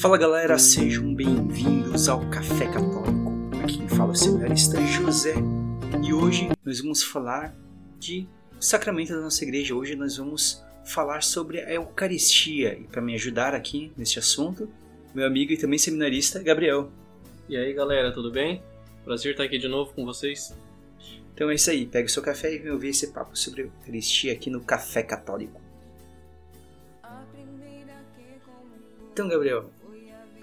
Fala galera, sejam bem-vindos ao Café Católico. Aqui quem fala é o seminarista José e hoje nós vamos falar de sacramento da nossa igreja. Hoje nós vamos falar sobre a Eucaristia e para me ajudar aqui neste assunto, meu amigo e também seminarista Gabriel. E aí galera, tudo bem? Prazer estar aqui de novo com vocês. Então é isso aí, pega o seu café e vem ouvir esse papo sobre a Eucaristia aqui no Café Católico. Então, Gabriel,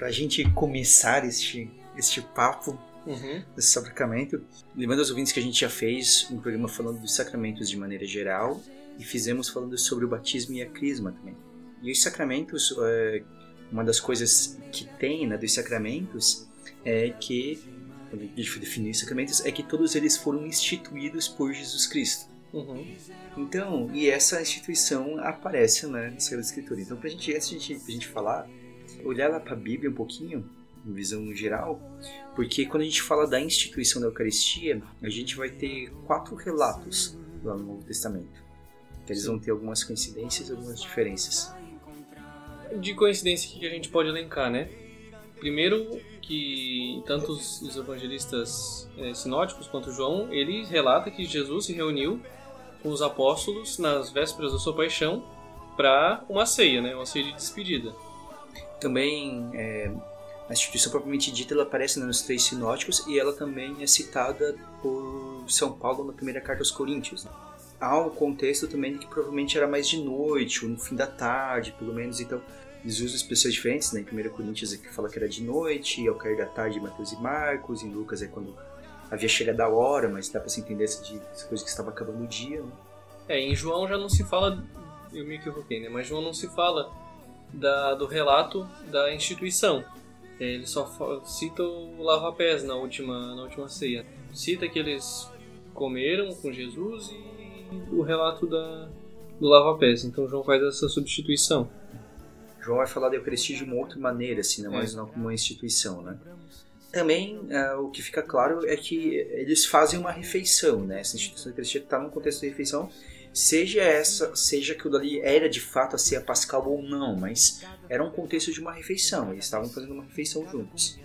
para a gente começar este, este papo Uhum. desse sacramento, lembrando aos ouvintes que a gente já fez um programa falando dos sacramentos de maneira geral e fizemos falando sobre o batismo e a crisma também. E os sacramentos, é, uma das coisas que tem né, dos sacramentos é que, quando a gente definir os sacramentos, é que todos eles foram instituídos por Jesus Cristo. Uhum. Então, e essa instituição aparece né, na Sagrada Escritura. Então, pra gente, a gente, pra gente falar, olhar lá pra Bíblia um pouquinho, em visão geral, porque quando a gente fala da instituição da Eucaristia, a gente vai ter quatro relatos lá no Novo Testamento. Que eles vão ter algumas coincidências e algumas diferenças. De coincidência que a gente pode elencar, né? Primeiro que tanto os, os evangelistas eh, sinóticos quanto João, ele relata que Jesus se reuniu com os apóstolos nas vésperas da sua paixão para uma ceia, né? Uma ceia de despedida. Também é, a instituição propriamente dita ela aparece né, nos três sinóticos e ela também é citada por São Paulo na primeira carta aos Coríntios. né? Há um contexto também de que provavelmente era mais de noite ou no fim da tarde, pelo menos. Então eles usam expressões diferentes. Né? Em 1 Coríntios é que fala que era de noite, ao cair da tarde, Mateus e Marcos. Em Lucas é quando havia chegado a hora, mas dá para se entender essa, de, essa coisa que estava acabando o dia. Né? É, em João já não se fala, eu me equivoquei, né? Mas João não se fala da, do relato da instituição. Ele só cita o lava-pés na última, na última ceia. Cita que eles comeram com Jesus e o relato da, do lava-pés. Então João faz essa substituição. João vai falar da Eucaristia de uma outra maneira, assim, né? É. mas não como uma instituição, né? Também é, o que fica claro é que eles fazem uma refeição, né? Essa instituição da Eucaristia está num contexto de refeição, seja essa, seja aquilo dali era de fato a ceia pascal ou não, mas era um contexto de uma refeição, eles estavam fazendo uma refeição juntos.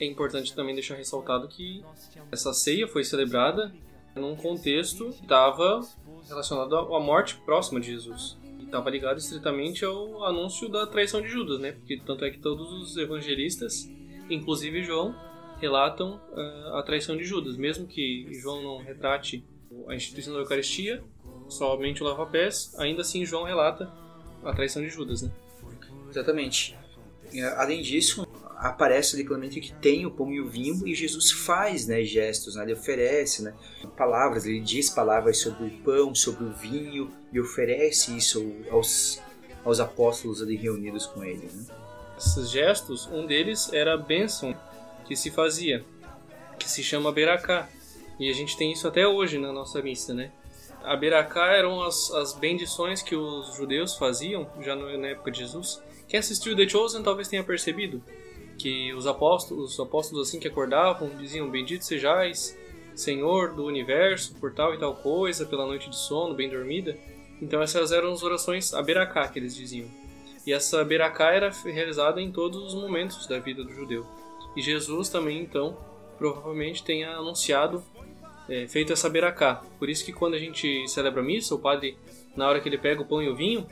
É importante também deixar ressaltado que essa ceia foi celebrada num contexto que estava relacionado à morte próxima de Jesus. Estava ligado estritamente ao anúncio da traição de Judas, né? Porque tanto é que todos os evangelistas, inclusive João, relatam ah, a traição de Judas. Mesmo que João não retrate a instituição da Eucaristia, somente o lava-pés, ainda assim João relata a traição de Judas, né? Exatamente. É, Além disso, aparece ali claramente que tem o pão e o vinho e Jesus faz né, gestos, né, ele oferece né, palavras, ele diz palavras sobre o pão, sobre o vinho e oferece isso aos, aos apóstolos ali reunidos com ele. Né? esses gestos, um deles era a bênção que se fazia, que se chama beracá. E a gente tem isso até hoje na nossa missa, né? A beracá eram as, as bendições que os judeus faziam, já na época de Jesus. Quem assistiu The Chosen talvez tenha percebido que os apóstolos, os apóstolos assim que acordavam, diziam: Bendito sejais, Senhor do universo, por tal e tal coisa, pela noite de sono, bem dormida. Então essas eram as orações a beracá que eles diziam. E essa beracá era realizada em todos os momentos da vida do judeu. E Jesus também, então, provavelmente tenha anunciado, é, feito essa beracá. Por isso que quando a gente celebra a missa, o padre, na hora que ele pega o pão e o vinho,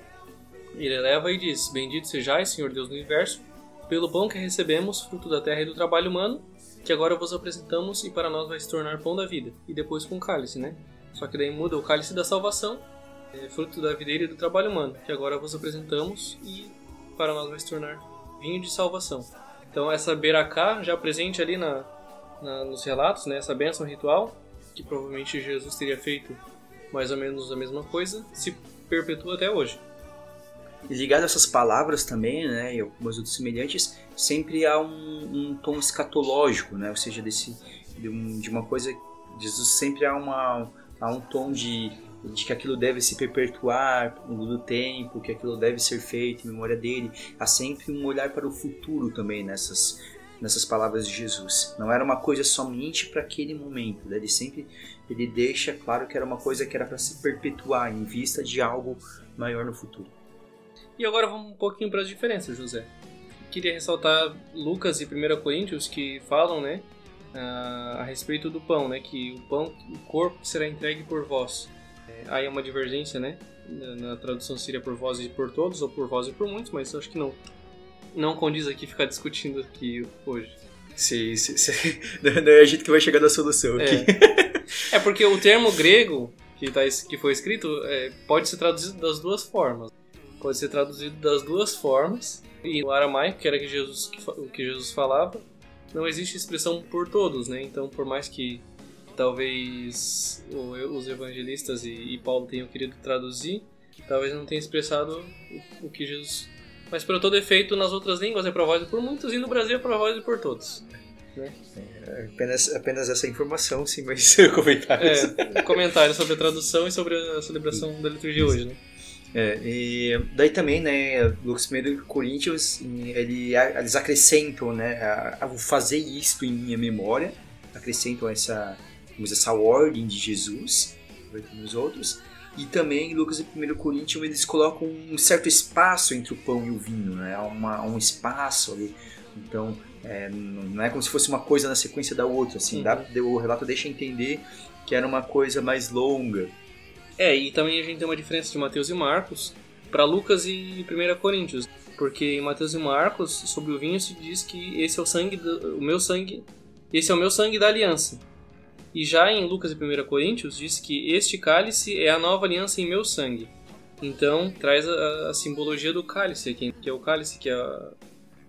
ele leva e diz: Bendito sejais, Senhor Deus do universo, pelo pão que recebemos, fruto da terra e do trabalho humano, que agora vos apresentamos e para nós vai se tornar pão da vida. E depois com o cálice, né? Só que daí muda o cálice da salvação é, fruto da videira e do trabalho humano, que agora vos apresentamos e para nós vai se tornar vinho de salvação. Então essa beracá já presente ali na, na- nos relatos, né, essa bênção ritual, que provavelmente Jesus teria feito mais ou menos a mesma coisa, se perpetua até hoje. E ligado a essas palavras também, né, e algumas outras semelhantes, sempre há um, um tom escatológico, né, ou seja, desse, de, um- de uma coisa, Jesus sempre há, uma, há um tom de, de que aquilo deve se perpetuar ao longo do tempo, que aquilo deve ser feito em memória dele. Há sempre um olhar para o futuro também nessas, nessas palavras de Jesus. Não era uma coisa somente para aquele momento, né? ele sempre ele deixa claro que era uma coisa que era para se perpetuar em vista de algo maior no futuro. E agora vamos um pouquinho para as diferenças, José. queria ressaltar Lucas e 1 Coríntios que falam, né, a, a respeito do pão, né, que o pão, o corpo será entregue por vós. É, aí é uma divergência, né, na, tradução seria por vós e por todos ou por vós e por muitos, mas acho que não não condiz aqui ficar discutindo aqui hoje. Sim, sim, sim. Não é a gente que vai chegar na solução aqui. É, é porque o termo grego que, tá, que foi escrito é, pode ser traduzido das duas formas. Pode ser traduzido das duas formas. E o aramaico, que era que Jesus, o que Jesus falava, não existe expressão por todos, né? Então, por mais que talvez os evangelistas e, e Paulo tenham querido traduzir, talvez não tenha expressado o, o que Jesus mas para todo efeito, nas outras línguas é provável por muitos e no Brasil é provável por todos. Né? É, apenas, apenas essa informação, sim, mas comentários. É, comentários sobre a tradução e sobre a celebração da liturgia hoje, né? É, e daí também, né, Lucas 1 Coríntios, ele, eles acrescentam, né, a, a fazer isto em minha memória, acrescentam essa, essa ordem de Jesus, nos outros, e também Lucas e 1 Coríntios eles colocam um certo espaço entre o pão e o vinho, né? Uma, um espaço ali. Então, é, não é como se fosse uma coisa na sequência da outra, assim. Uhum. Dá, o relato deixa entender que era uma coisa mais longa. É, e também a gente tem uma diferença de Mateus e Marcos para Lucas e 1 Coríntios. Porque em Mateus e Marcos, sobre o vinho, se diz que esse é o sangue, do, o meu sangue, esse é o meu sangue da aliança. E já em Lucas e 1 Coríntios diz que este cálice é a nova aliança em meu sangue. Então traz a, a simbologia do cálice aqui, que é o cálice que é a,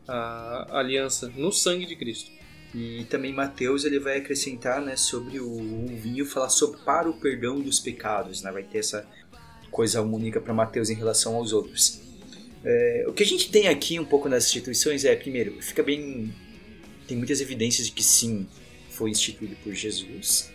a, aliança no sangue de Cristo. E também Mateus ele vai acrescentar né, sobre o, o vinho, falar sobre para o perdão dos pecados. Né? Vai ter essa coisa única para Mateus em relação aos outros. É, o que a gente tem aqui um pouco nas instituições é, primeiro, fica bem. Tem muitas evidências de que sim, foi instituído por Jesus,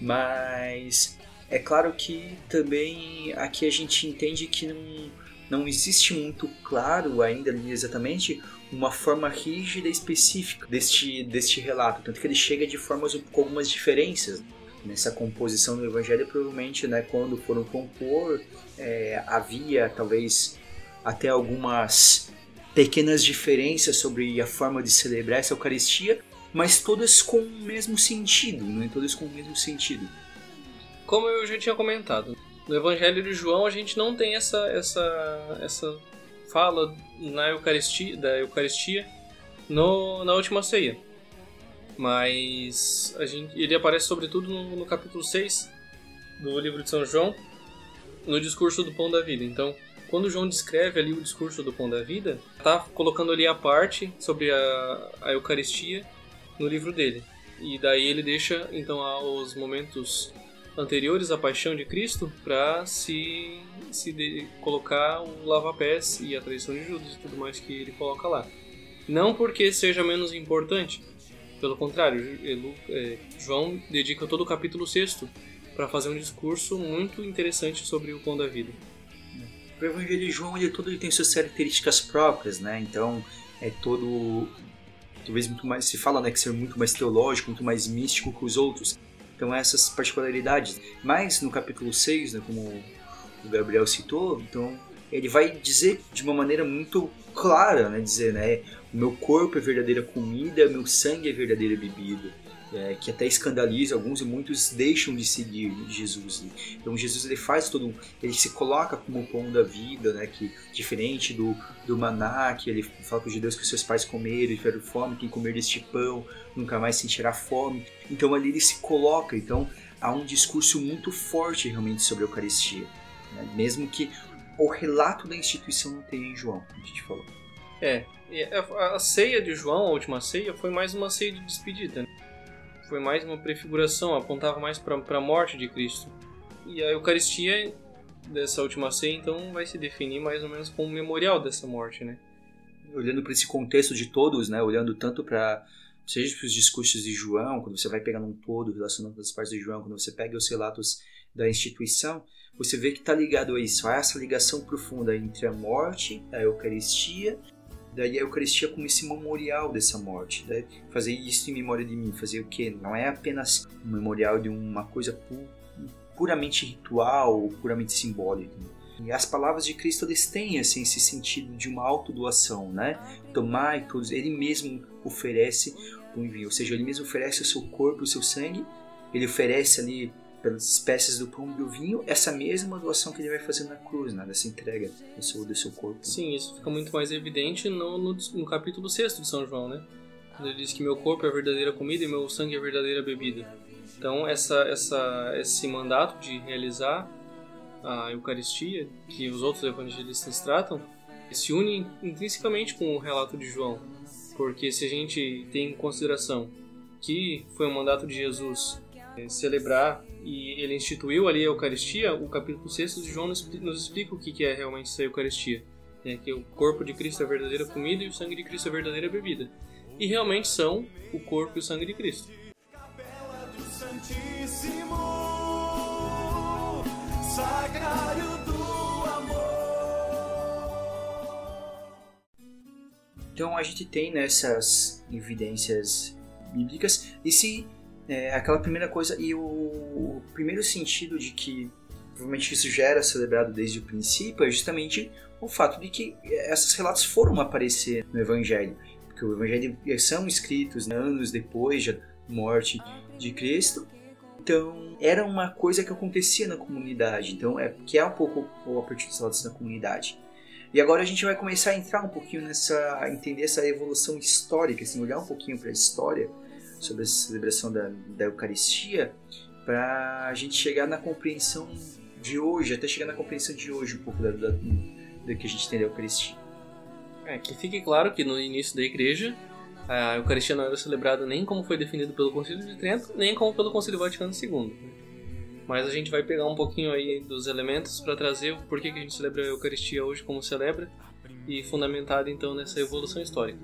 mas é claro que também aqui a gente entende que não, não existe muito claro ainda exatamente uma forma rígida específica deste, deste relato, tanto que ele chega de formas com algumas diferenças. Nessa composição do Evangelho, provavelmente, né, quando foram compor, é, havia talvez até algumas pequenas diferenças sobre a forma de celebrar essa Eucaristia, mas todas com o mesmo sentido, né? Todas com o mesmo sentido. Como eu já tinha comentado, no Evangelho de João a gente não tem essa essa essa fala na Eucaristia, da Eucaristia no, na última ceia. Mas a gente, ele aparece sobretudo no, no capítulo 6 do livro de São João, no discurso do pão da vida. Então, quando João descreve ali o discurso do pão da vida, está colocando ali a parte sobre a, a Eucaristia no livro dele. E daí ele deixa então os momentos anteriores à paixão de Cristo para se, se de, colocar o lava-pés e a traição de Judas e tudo mais que ele coloca lá. Não porque seja menos importante, pelo contrário, ele, é, João dedica todo o capítulo 6 para fazer um discurso muito interessante sobre o pão da vida. O Evangelho de João ele todo ele tem suas características próprias, né? Então é todo talvez muito mais se fala né que ser muito mais teológico, muito mais místico que os outros. Então essas particularidades. Mas no capítulo 6, né, como o Gabriel citou, então ele vai dizer de uma maneira muito clara, né, dizer, né, o meu corpo é verdadeira comida, meu sangue é verdadeira bebida é, que até escandaliza alguns e muitos deixam de seguir Jesus. Né? Então Jesus ele faz todo, ele se coloca como o pão da vida, né? Que diferente do, do maná que ele fala para os judeus que seus pais comeram e tiveram fome, quem comer deste pão nunca mais sentirá fome. Então ali ele se coloca. Então há um discurso muito forte realmente sobre a Eucaristia, né? mesmo que o relato da instituição não tenha em João, como a gente falou. É, a ceia de João, a última ceia, foi mais uma ceia de despedida. Né? Foi mais uma prefiguração, apontava mais para a morte de Cristo. E a Eucaristia dessa última ceia, então, vai se definir mais ou menos como um memorial dessa morte, né? Olhando para esse contexto de todos, né? Olhando tanto para seja para os discursos de João, quando você vai pegando um todo relacionando as partes de João, quando você pega os relatos da instituição, você vê que está ligado a isso, a essa ligação profunda entre a morte, a Eucaristia Daí a Eucaristia como esse memorial dessa morte. Né? Fazer isso em memória de mim. Fazer o quê? Não é apenas um memorial de uma coisa pu puramente ritual ou puramente simbólica. Né? E as palavras de Cristo eles têm assim, esse sentido de uma autodoação, né? Tomai todos, ele mesmo oferece o envio, ou seja, ele mesmo oferece o seu corpo, o seu sangue, ele oferece ali pelas espécies do pão e do vinho, essa mesma doação que ele vai fazer na cruz, né? dessa entrega do seu, do seu corpo. Sim, isso fica muito mais evidente no, no, no capítulo 6 de São João, né? Quando ele diz que meu corpo é a verdadeira comida e meu sangue é a verdadeira bebida. Então, essa, essa, esse mandato de realizar a Eucaristia, que os outros evangelistas tratam, se une intrinsecamente com o relato de João. Porque se a gente tem em consideração que foi um mandato de Jesus celebrar e ele instituiu ali a Eucaristia, o capítulo 6 de João nos, explica o que é realmente essa Eucaristia. É que o corpo de Cristo é a verdadeira comida e o sangue de Cristo é a verdadeira bebida. E realmente são o corpo e o sangue de Cristo. Então a gente tem nessas evidências bíblicas e se é, aquela primeira coisa e o, o, primeiro sentido de que provavelmente isso já era celebrado desde o princípio é justamente o fato de que esses relatos foram aparecer no Evangelho, porque o Evangelho são escritos anos depois da morte de Cristo. Então era uma coisa que acontecia na comunidade, então é que é um pouco a partir dos relatos da comunidade. E agora a gente vai começar a entrar um pouquinho nessa, entender essa evolução histórica, assim, olhar um pouquinho para a história sobre a celebração da, da Eucaristia, para a gente chegar na compreensão de hoje, até chegar na compreensão de hoje um pouco da, da, do que a gente tem da Eucaristia. É, que fique claro que no início da igreja, a Eucaristia não era celebrada nem como foi definido pelo Concílio de Trento, nem como pelo Concílio Vaticano II. Mas a gente vai pegar um pouquinho aí dos elementos para trazer o porquê que a gente celebra a Eucaristia hoje como celebra e fundamentado então nessa evolução histórica.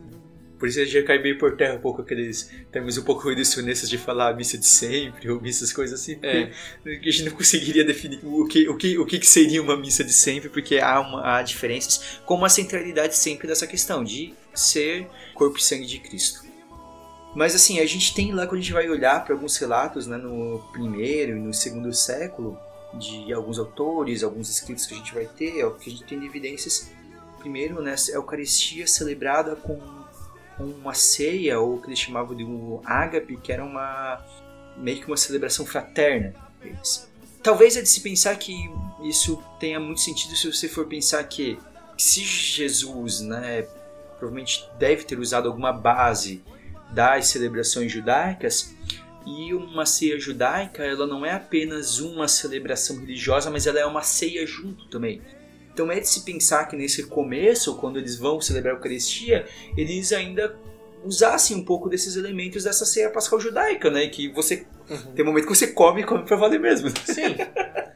Por isso já cai bem por terra um pouco aqueles termos um pouco reducionistas de falar a missa de sempre, ou missas coisas assim. É. A gente não conseguiria definir o que, o, que, o que seria uma missa de sempre, porque há, uma, há diferenças, com uma centralidade sempre dessa questão de ser corpo e sangue de Cristo. Mas assim, a gente tem lá, quando a gente vai olhar para alguns relatos né, no primeiro e no segundo século, de alguns autores, alguns escritos que a gente vai ter, é o que a gente tem de evidências. Primeiro, né, a Eucaristia celebrada com uma ceia, ou o que eles chamavam de um ágape, que era uma meio que uma celebração fraterna. Talvez é de se pensar que isso tenha muito sentido se você for pensar que se Jesus, né, provavelmente deve ter usado alguma base das celebrações judaicas, e uma ceia judaica, ela não é apenas uma celebração religiosa, mas ela é uma ceia junto também. Então é de se pensar que nesse começo, quando eles vão celebrar a Eucaristia, eles ainda usassem um pouco desses elementos dessa ceia pascal judaica, né? Que você uhum. tem um momento que você come e come para valer mesmo. Sim.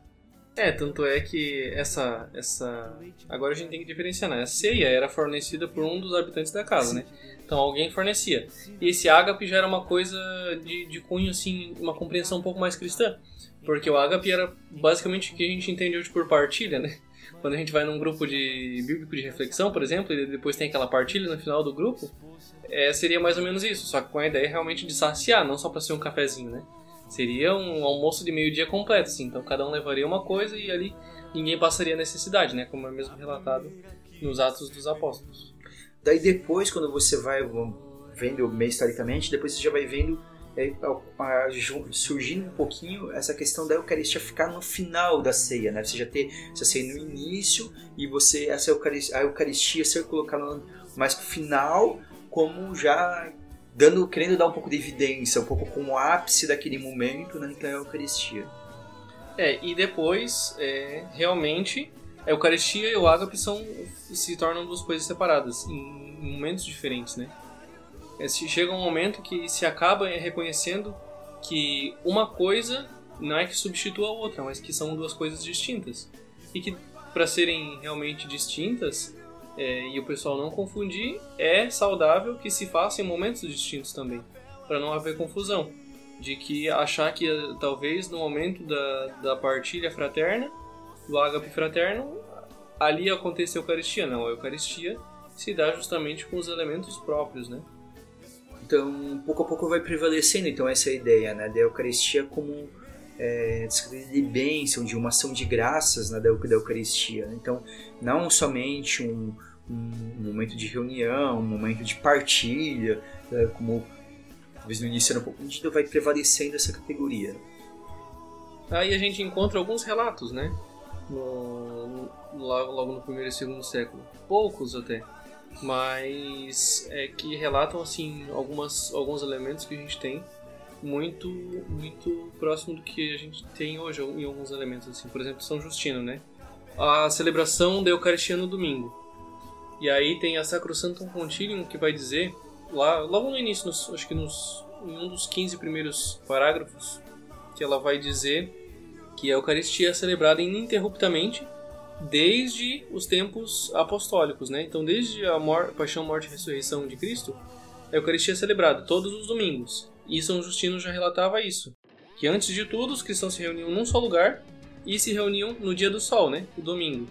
É, tanto é que essa essa agora a gente tem que diferenciar, né? A ceia era fornecida por um dos habitantes da casa, né? Então alguém fornecia. E esse ágape já era uma coisa de, de cunho assim, uma compreensão um pouco mais cristã, porque o ágape era basicamente o que a gente entende hoje por partilha, né? Quando a gente vai num grupo de bíblico de reflexão, por exemplo, e depois tem aquela partilha no final do grupo, é, seria mais ou menos isso, só que com a ideia realmente de saciar, não só para ser um cafezinho, né? Seria um almoço de meio-dia completo, assim. Então cada um levaria uma coisa e ali ninguém passaria necessidade, né? Como é mesmo relatado nos Atos dos Apóstolos. Daí depois, quando você vai vendo meio historicamente, depois você já vai vendo surgindo um pouquinho essa questão da Eucaristia ficar no final da ceia, né? Você já ter essa ceia no início e você essa Eucaristia, a Eucaristia ser colocada mais pro final, como já dando, querendo dar um pouco de evidência, um pouco como o ápice daquele momento, né? Então é a Eucaristia. É, e depois, é, realmente, a Eucaristia e o ágape são, se tornam duas coisas separadas, em momentos diferentes, né? É, chega um momento que se acaba reconhecendo que uma coisa não é que substitua a outra, mas que são duas coisas distintas. E que, para serem realmente distintas, é, e o pessoal não confundir, é saudável que se faça em momentos distintos também, para não haver confusão. De que achar que talvez no momento da, da partilha fraterna, do ágape fraterno, ali aconteceu a Eucaristia. Não, a Eucaristia se dá justamente com os elementos próprios, né? Então, pouco a pouco vai prevalecendo então essa ideia, né, da Eucaristia como é, de bênção, de uma ação de graças né, da Eucaristia. Então, não somente um, um momento de reunião, um momento de partilha, né, como talvez no início era um pouco medida, vai prevalecendo essa categoria. Aí a gente encontra alguns relatos, né? No, no, logo no primeiro e segundo século. Poucos até. Mas é que relatam assim algumas, alguns elementos que a gente tem muito muito próximo do que a gente tem hoje em alguns elementos assim. Por exemplo São Justino né? A celebração da Eucaristia no domingo. E aí tem a Sacrosanctum Concilium que vai dizer lá logo no início nos, acho que nos em um dos 15 primeiros parágrafos que ela vai dizer que a Eucaristia é celebrada ininterruptamente desde os tempos apostólicos, né? Então, desde a mor paixão, morte e ressurreição de Cristo, a Eucaristia é celebrada todos os domingos. E São Justino já relatava isso, que antes de tudo os cristãos se reuniam num só lugar e se reuniam no dia do sol, né? O domingo.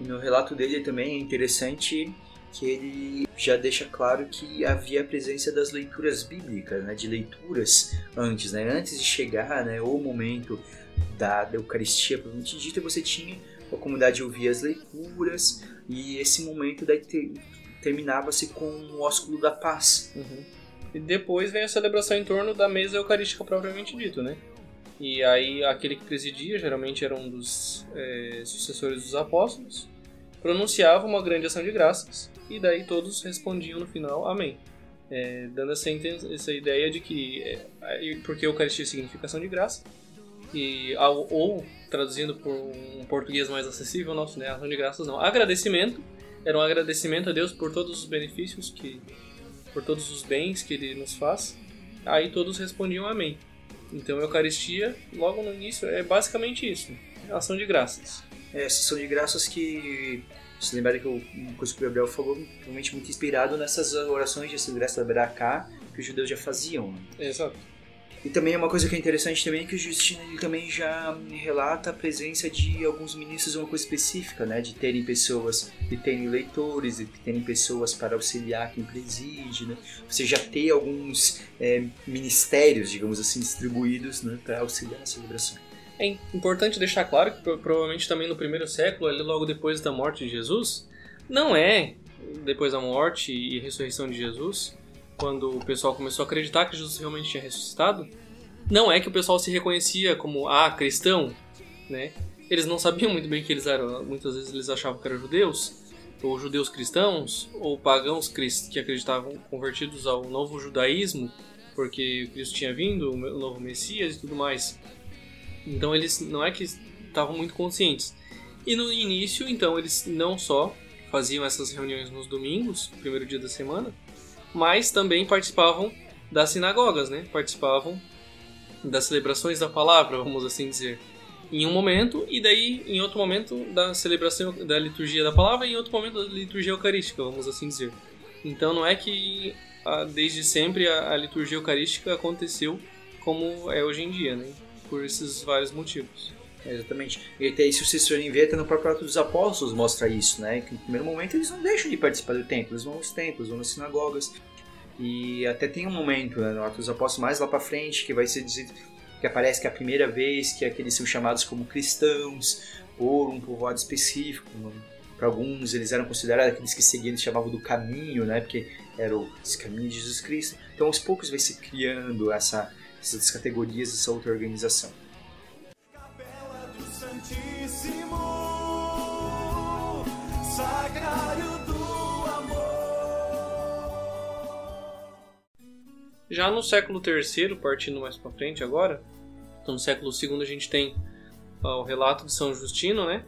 No relato dele também é interessante que ele já deixa claro que havia a presença das leituras bíblicas, né, de leituras antes, né, antes de chegar, né, o momento da, da Eucaristia propriamente dita, você tinha a comunidade ouvir as leituras e esse momento daí ter, terminava-se com o ósculo da paz. Uhum. E depois vem a celebração em torno da mesa eucarística propriamente dito, né? E aí aquele que presidia, geralmente era um dos é, sucessores dos apóstolos, pronunciava uma grande ação de graças e daí todos respondiam no final Amém. É, dando essa, essa ideia de que, é, porque Eucaristia significa ação de graça, e, ou traduzindo por um português mais acessível nosso, né, ação de graças não, agradecimento, era um agradecimento a Deus por todos os benefícios que por todos os bens que ele nos faz. Aí todos respondiam amém. Então Eucaristia, logo no início, é basicamente isso: ação de graças. É, ação de graças que. Se lembrarem que uma coisa que o Gabriel falou, realmente muito inspirado nessas orações de ação de graça da Beracá que os judeus já faziam. Né? Exato. E também uma coisa que é interessante também é que o Justino ele também já relata a presença de alguns ministros uma coisa específica, né? De terem pessoas, de terem leitores, de terem pessoas para auxiliar quem preside, né? Você já ter alguns é, ministérios, digamos assim, distribuídos né, para auxiliar a celebração. É importante deixar claro que provavelmente também no primeiro século, ali logo depois da morte de Jesus, não é depois da morte e ressurreição de Jesus, quando o pessoal começou a acreditar que Jesus realmente tinha ressuscitado, não é que o pessoal se reconhecia como ah, cristão, né? Eles não sabiam muito bem que eles eram, muitas vezes eles achavam que eram judeus, ou judeus cristãos, ou pagãos que acreditavam convertidos ao novo judaísmo, porque Cristo tinha vindo, o novo Messias e tudo mais. Então eles não é que estavam muito conscientes. E no início, então, eles não só faziam essas reuniões nos domingos, primeiro dia da semana, mas também participavam das sinagogas, né? Participavam das celebrações da palavra, vamos assim dizer, em um momento e daí em outro momento da celebração da liturgia da palavra e em outro momento da liturgia eucarística, vamos assim dizer. Então não é que ah, desde sempre a, liturgia eucarística aconteceu como é hoje em dia, né? Por esses vários motivos. Exatamente. E até isso vocês forem ver, até no próprio Ato dos Apóstolos mostra isso, né? Que no primeiro momento eles não deixam de participar do templo, eles vão aos templos, vão nas sinagogas. E até tem um momento né, no Ato dos Apóstolos mais lá para frente que vai ser dizer que aparece que é a primeira vez que aqueles são chamados como cristãos por um povoado específico. Para alguns eles eram considerados aqueles que seguiam, eles chamavam do caminho, né? Porque era o caminho de Jesus Cristo. Então aos poucos vai se criando essa, essas categorias, essa outra organização. Já no século III, partindo mais para frente agora, então no século II a gente tem o relato de São Justino, né?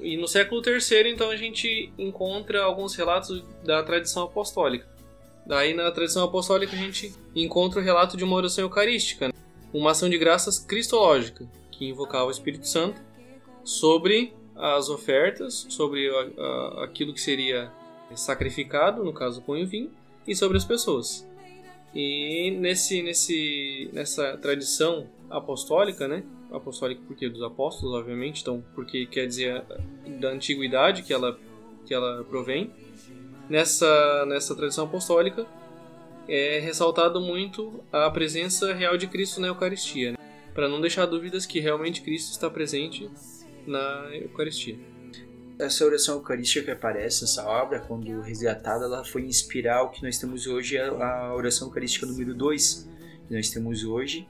E no século III, então, a gente encontra alguns relatos da tradição apostólica. Daí, na tradição apostólica, a gente encontra o relato de uma oração eucarística, né? uma ação de graças cristológica, que invocava o Espírito Santo sobre as ofertas, sobre a, a, aquilo que seria sacrificado, no caso, pão e vinho, e sobre as pessoas. E nesse, nesse, nessa tradição apostólica, né? Apostólica porque dos apóstolos, obviamente, então porque quer dizer da antiguidade que ela que ela provém. Nessa nessa tradição apostólica é ressaltado muito a presença real de Cristo na Eucaristia. Né? para não deixar dúvidas que realmente Cristo está presente na Eucaristia. Essa oração eucarística que aparece nessa obra, quando resgatada, ela foi inspirar o que nós temos hoje, a oração eucarística número 2, que nós temos hoje,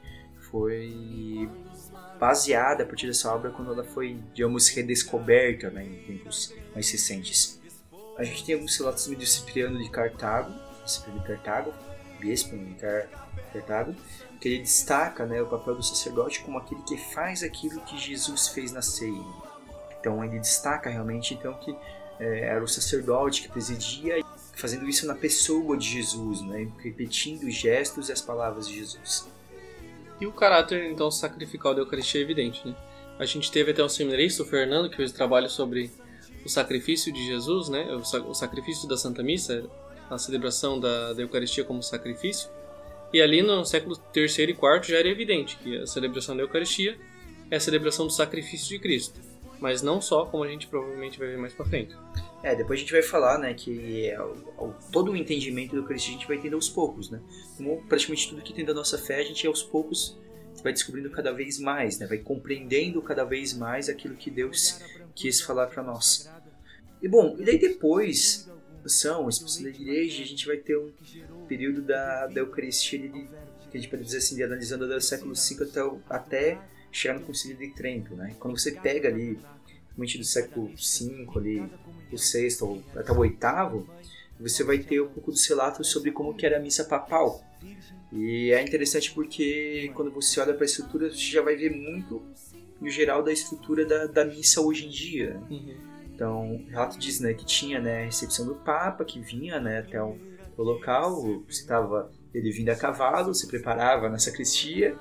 foi baseada a partir dessa obra quando ela foi, digamos, redescoberta né, em tempos mais recentes. A gente tem alguns relatos de Cipriano de Cartago, Cipriano de Cartago, bispo de Cartago, que ele destaca né, o papel do sacerdote como aquele que faz aquilo que Jesus fez na ceia. Então ele destaca realmente então que é, era o sacerdote que presidia, fazendo isso na pessoa de Jesus, né, repetindo os gestos e as palavras de Jesus. E o caráter então sacrificial da Eucaristia é evidente, né? A gente teve até um seminarista, o Fernando, que fez trabalho sobre o sacrifício de Jesus, né? O sacrifício da Santa Missa, a celebração da, da Eucaristia como sacrifício. E ali no século III e IV já era evidente que a celebração da Eucaristia é a celebração do sacrifício de Cristo. Mas não só, como a gente provavelmente vai ver mais para frente. É, depois a gente vai falar, né, que é, o, todo o entendimento da Eucaristia a gente vai entender aos poucos, né? Como praticamente tudo que tem da nossa fé, a gente aos poucos vai descobrindo cada vez mais, né? Vai compreendendo cada vez mais aquilo que Deus quis falar para nós. E bom, e daí depois são expulsão da igreja, a gente vai ter um período da, da Eucaristia de, que a gente pode dizer assim, analisando do século V até, até chegar no Concílio de Trento, né? Quando você pega ali, realmente do século V ali, o sexto até o oitavo, você vai ter um pouco dos relatos sobre como que era a missa papal. E é interessante porque quando você olha para a estrutura, você já vai ver muito, no geral, da estrutura da, da missa hoje em dia. Uhum. Então, o relato diz né, que tinha né, a recepção do Papa, que vinha né, até o, o local, estava ele vindo a cavalo, se preparava na sacristia,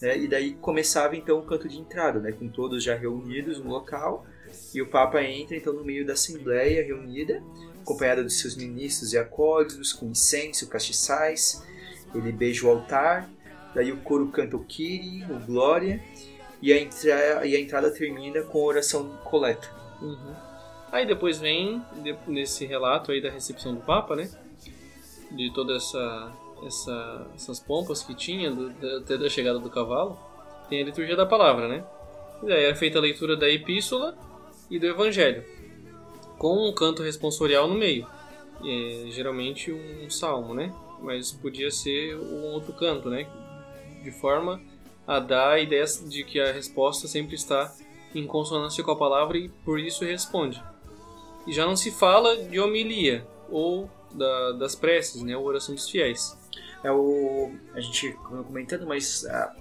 né, e daí começava então o canto de entrada, né, com todos já reunidos no local, e o Papa entra então no meio da assembleia reunida, acompanhado dos seus ministros e acólitos, com incenso, castiçais. Ele beija o altar, daí o coro canta o Kyrie, o Glória, e a, entra e a entrada termina com a oração coleta. Uhum. Aí depois vem, nesse relato aí da recepção do Papa, né? De toda essa, essa essas pompas que tinha, do, até da chegada do cavalo, tem a liturgia da palavra, né? E daí é feita a leitura da epístola e do Evangelho, com um canto responsorial no meio. É, geralmente um salmo, né? Mas podia ser um outro canto, né? De forma a dar a ideia de que a resposta sempre está em consonância com a palavra e por isso responde. E já não se fala de homilia ou da, das preces, né? A oração dos fiéis. É o a gente comentando, mas ah,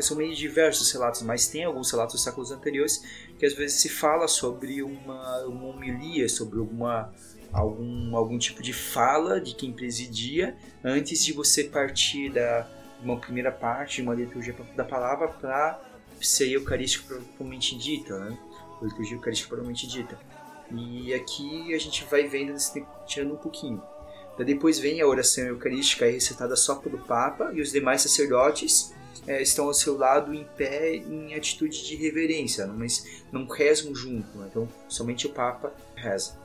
são meio diversos relatos, mas tem alguns relatos dos séculos anteriores que às vezes se fala sobre uma, uma homilia, sobre alguma, algum, algum tipo de fala de quem presidia antes de você partir da uma primeira parte, uma liturgia da palavra para ser eucarístico propriamente dita, né? Liturgia eucarística propriamente dita. E aqui a gente vai vendo, tirando um pouquinho. depois vem a oração eucarística recitada só pelo Papa e os demais sacerdotes é, estão ao seu lado em pé em atitude de reverência, mas não rezam junto, né? então somente o Papa reza.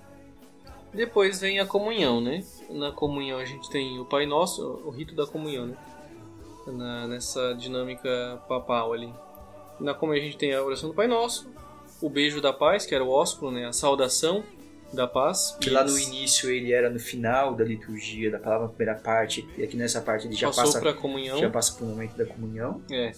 Depois vem a comunhão, né? Na comunhão a gente tem o Pai Nosso, o rito da comunhão, né? Na, nessa dinâmica papal ali. Na comunhão a gente tem a oração do Pai Nosso, o beijo da paz, que era o ósculo, né? A saudação da paz. Que lá no início ele era no final da liturgia, da palavra primeira parte, e aqui nessa parte ele já Passou passa para comunhão. Já passa para o momento da comunhão. É.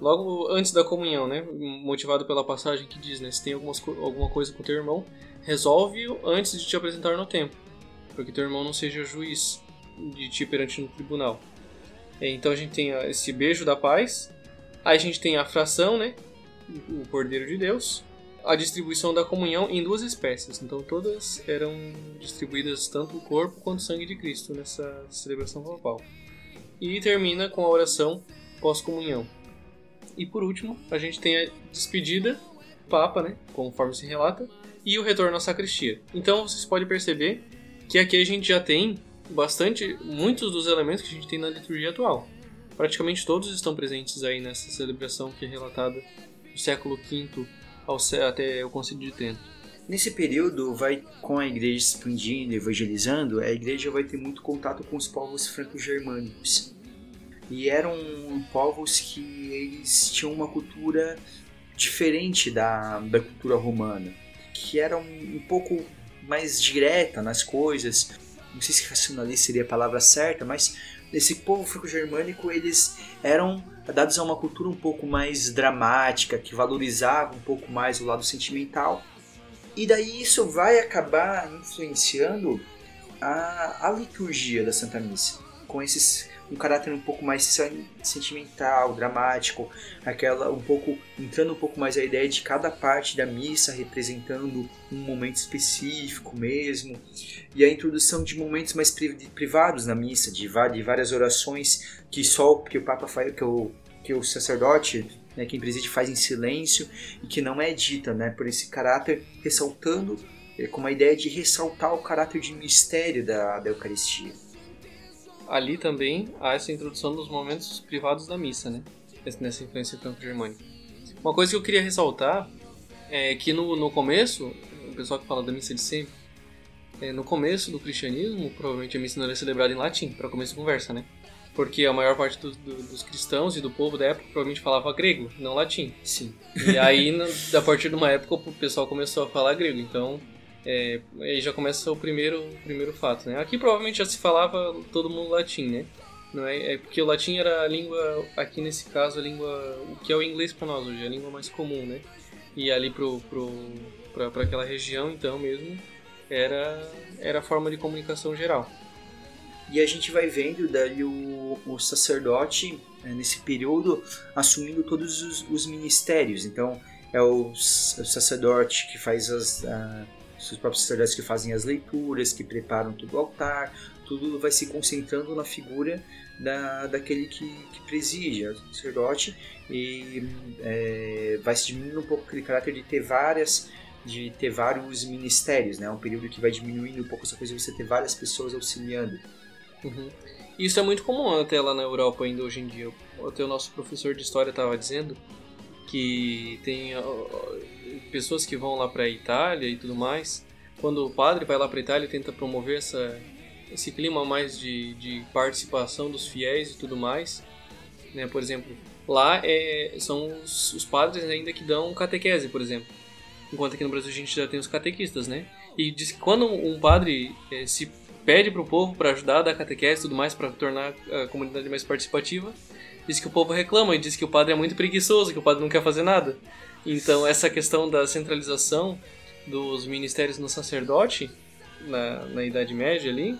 Logo antes da comunhão, né? Motivado pela passagem que diz, né? Se tem algumas, alguma coisa com teu irmão, resolve antes de te apresentar no templo, porque teu irmão não seja juiz de ti perante no tribunal. Então a gente tem esse beijo da paz, aí a gente tem a fração, né? O Cordeiro de Deus, a distribuição da comunhão em duas espécies. Então todas eram distribuídas tanto o corpo quanto o sangue de Cristo nessa celebração papal. E termina com a oração pós-comunhão. E por último, a gente tem a despedida Papa, né, conforme se relata, e o retorno à sacristia. Então vocês podem perceber que aqui a gente já tem bastante, muitos dos elementos que a gente tem na liturgia atual. Praticamente todos estão presentes aí nessa celebração que é relatada do século V ao, até o Concílio de Trento. Nesse período, vai com a igreja expandindo, evangelizando, a igreja vai ter muito contato com os povos franco-germânicos. e eram povos que eles tinham uma cultura diferente da, da cultura romana, que era um, um pouco mais direta nas coisas. Não sei se racionalista seria a palavra certa, mas esse povo franco-germânico eles eram dados a uma cultura um pouco mais dramática, que valorizava um pouco mais o lado sentimental. E daí isso vai acabar influenciando a, a liturgia da Santa Missa, com esses um caráter um pouco mais sentimental, dramático, aquela um pouco entrando um pouco mais a ideia de cada parte da missa representando um momento específico mesmo, e a introdução de momentos mais privados na missa, de, várias orações que só que o Papa faz, que o, que o sacerdote né, quem preside faz em silêncio e que não é dita, né, por esse caráter ressaltando é, com a ideia de ressaltar o caráter de mistério da, da Eucaristia ali também há essa introdução dos momentos privados da missa, né? Nessa influência franco-germânica. Uma coisa que eu queria ressaltar é que no, no começo, o pessoal que fala da missa de sempre, é, no começo do cristianismo, provavelmente a missa não era celebrada em latim, para começo de conversa, né? Porque a maior parte do, do, dos cristãos e do povo da época provavelmente falava grego, não latim. Sim. E aí, a partir de uma época, o pessoal começou a falar grego. Então, é, aí já começa o primeiro, primeiro fato, né? Aqui provavelmente já se falava todo mundo latim, né? Não é, é porque o latim era a língua, aqui nesse caso, a língua, o que é o inglês para nós hoje, a língua mais comum, né? E ali pro, pro, pra, pra aquela região, então mesmo, era, era a forma de comunicação geral. E a gente vai vendo daí o, o sacerdote, né, nesse período, assumindo todos os, os ministérios. Então, é o, o sacerdote que faz as, a, os próprios sacerdotes que fazem as leituras, que preparam todo o altar, tudo vai se concentrando na figura da, daquele que, que preside, é o sacerdote, e é, vai se diminuindo um pouco aquele caráter de ter várias de ter vários ministérios, né? É um período que vai diminuindo um pouco essa coisa de você ter várias pessoas auxiliando. Uhum. Isso é muito comum até lá na Europa ainda hoje em dia. Até o nosso professor de história estava dizendo que tem pessoas que vão lá para a Itália e tudo mais, quando o padre vai lá para a Itália e tenta promover essa, esse clima mais de, de participação dos fiéis e tudo mais, né? Por exemplo, lá é, são os, os padres ainda que dão catequese, por exemplo. Enquanto aqui no Brasil a gente já tem os catequistas, né? E diz que quando um padre é, se pede para o povo para ajudar a dar catequese e tudo mais, para tornar a comunidade mais participativa, diz que o povo reclama e diz que o padre é muito preguiçoso, que o padre não quer fazer nada. Então, essa questão da centralização dos ministérios no sacerdote, na, na Idade Média ali,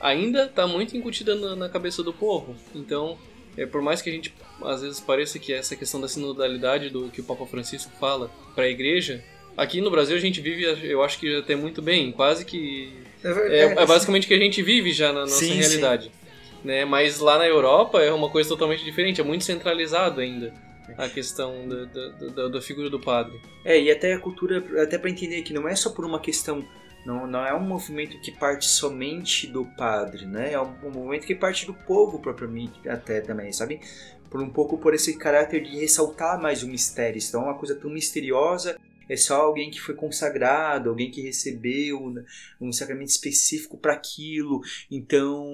ainda está muito incutida na, na, cabeça do povo. Então, é, por mais que a gente às vezes pareça que essa questão da sinodalidade do que o Papa Francisco fala para a Igreja, aqui no Brasil a gente vive, eu acho que até muito bem, quase que é, é, é basicamente o que a gente vive já na nossa sim, realidade. Sim. Né? Mas lá na Europa é uma coisa totalmente diferente, é muito centralizado ainda a questão da, da, da, figura do padre. É, e até a cultura, até para entender que não é só por uma questão, não, não é um movimento que parte somente do padre, né? É um, um movimento que parte do povo propriamente até também, sabe? Por um pouco por esse caráter de ressaltar mais o mistério. Então é uma coisa tão misteriosa é só alguém que foi consagrado, alguém que recebeu um sacramento específico para aquilo. Então,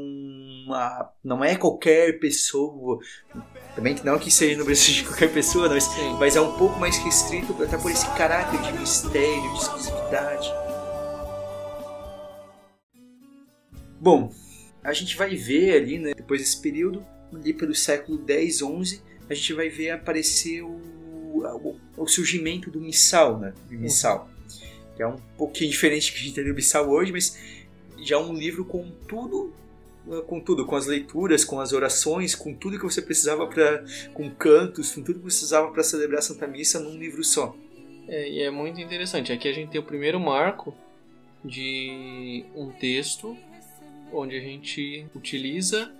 não é qualquer pessoa. Também não que seja no Brasil de qualquer pessoa, mas, mas é um pouco mais restrito até por esse caráter de mistério, de exclusividade. Bom, a gente vai ver ali, né, depois desse período, ali pelo século 10, 11, a gente vai ver aparecer o o, o, surgimento do missal, né? Do missal. Que é um pouquinho diferente do que a gente tem do missal hoje, mas já é um livro com tudo com tudo, com as leituras, com as orações, com tudo que você precisava para, com cantos, com tudo que você precisava para celebrar a Santa Missa num livro só. É, e é muito interessante. Aqui a gente tem o primeiro marco de um texto onde a gente utiliza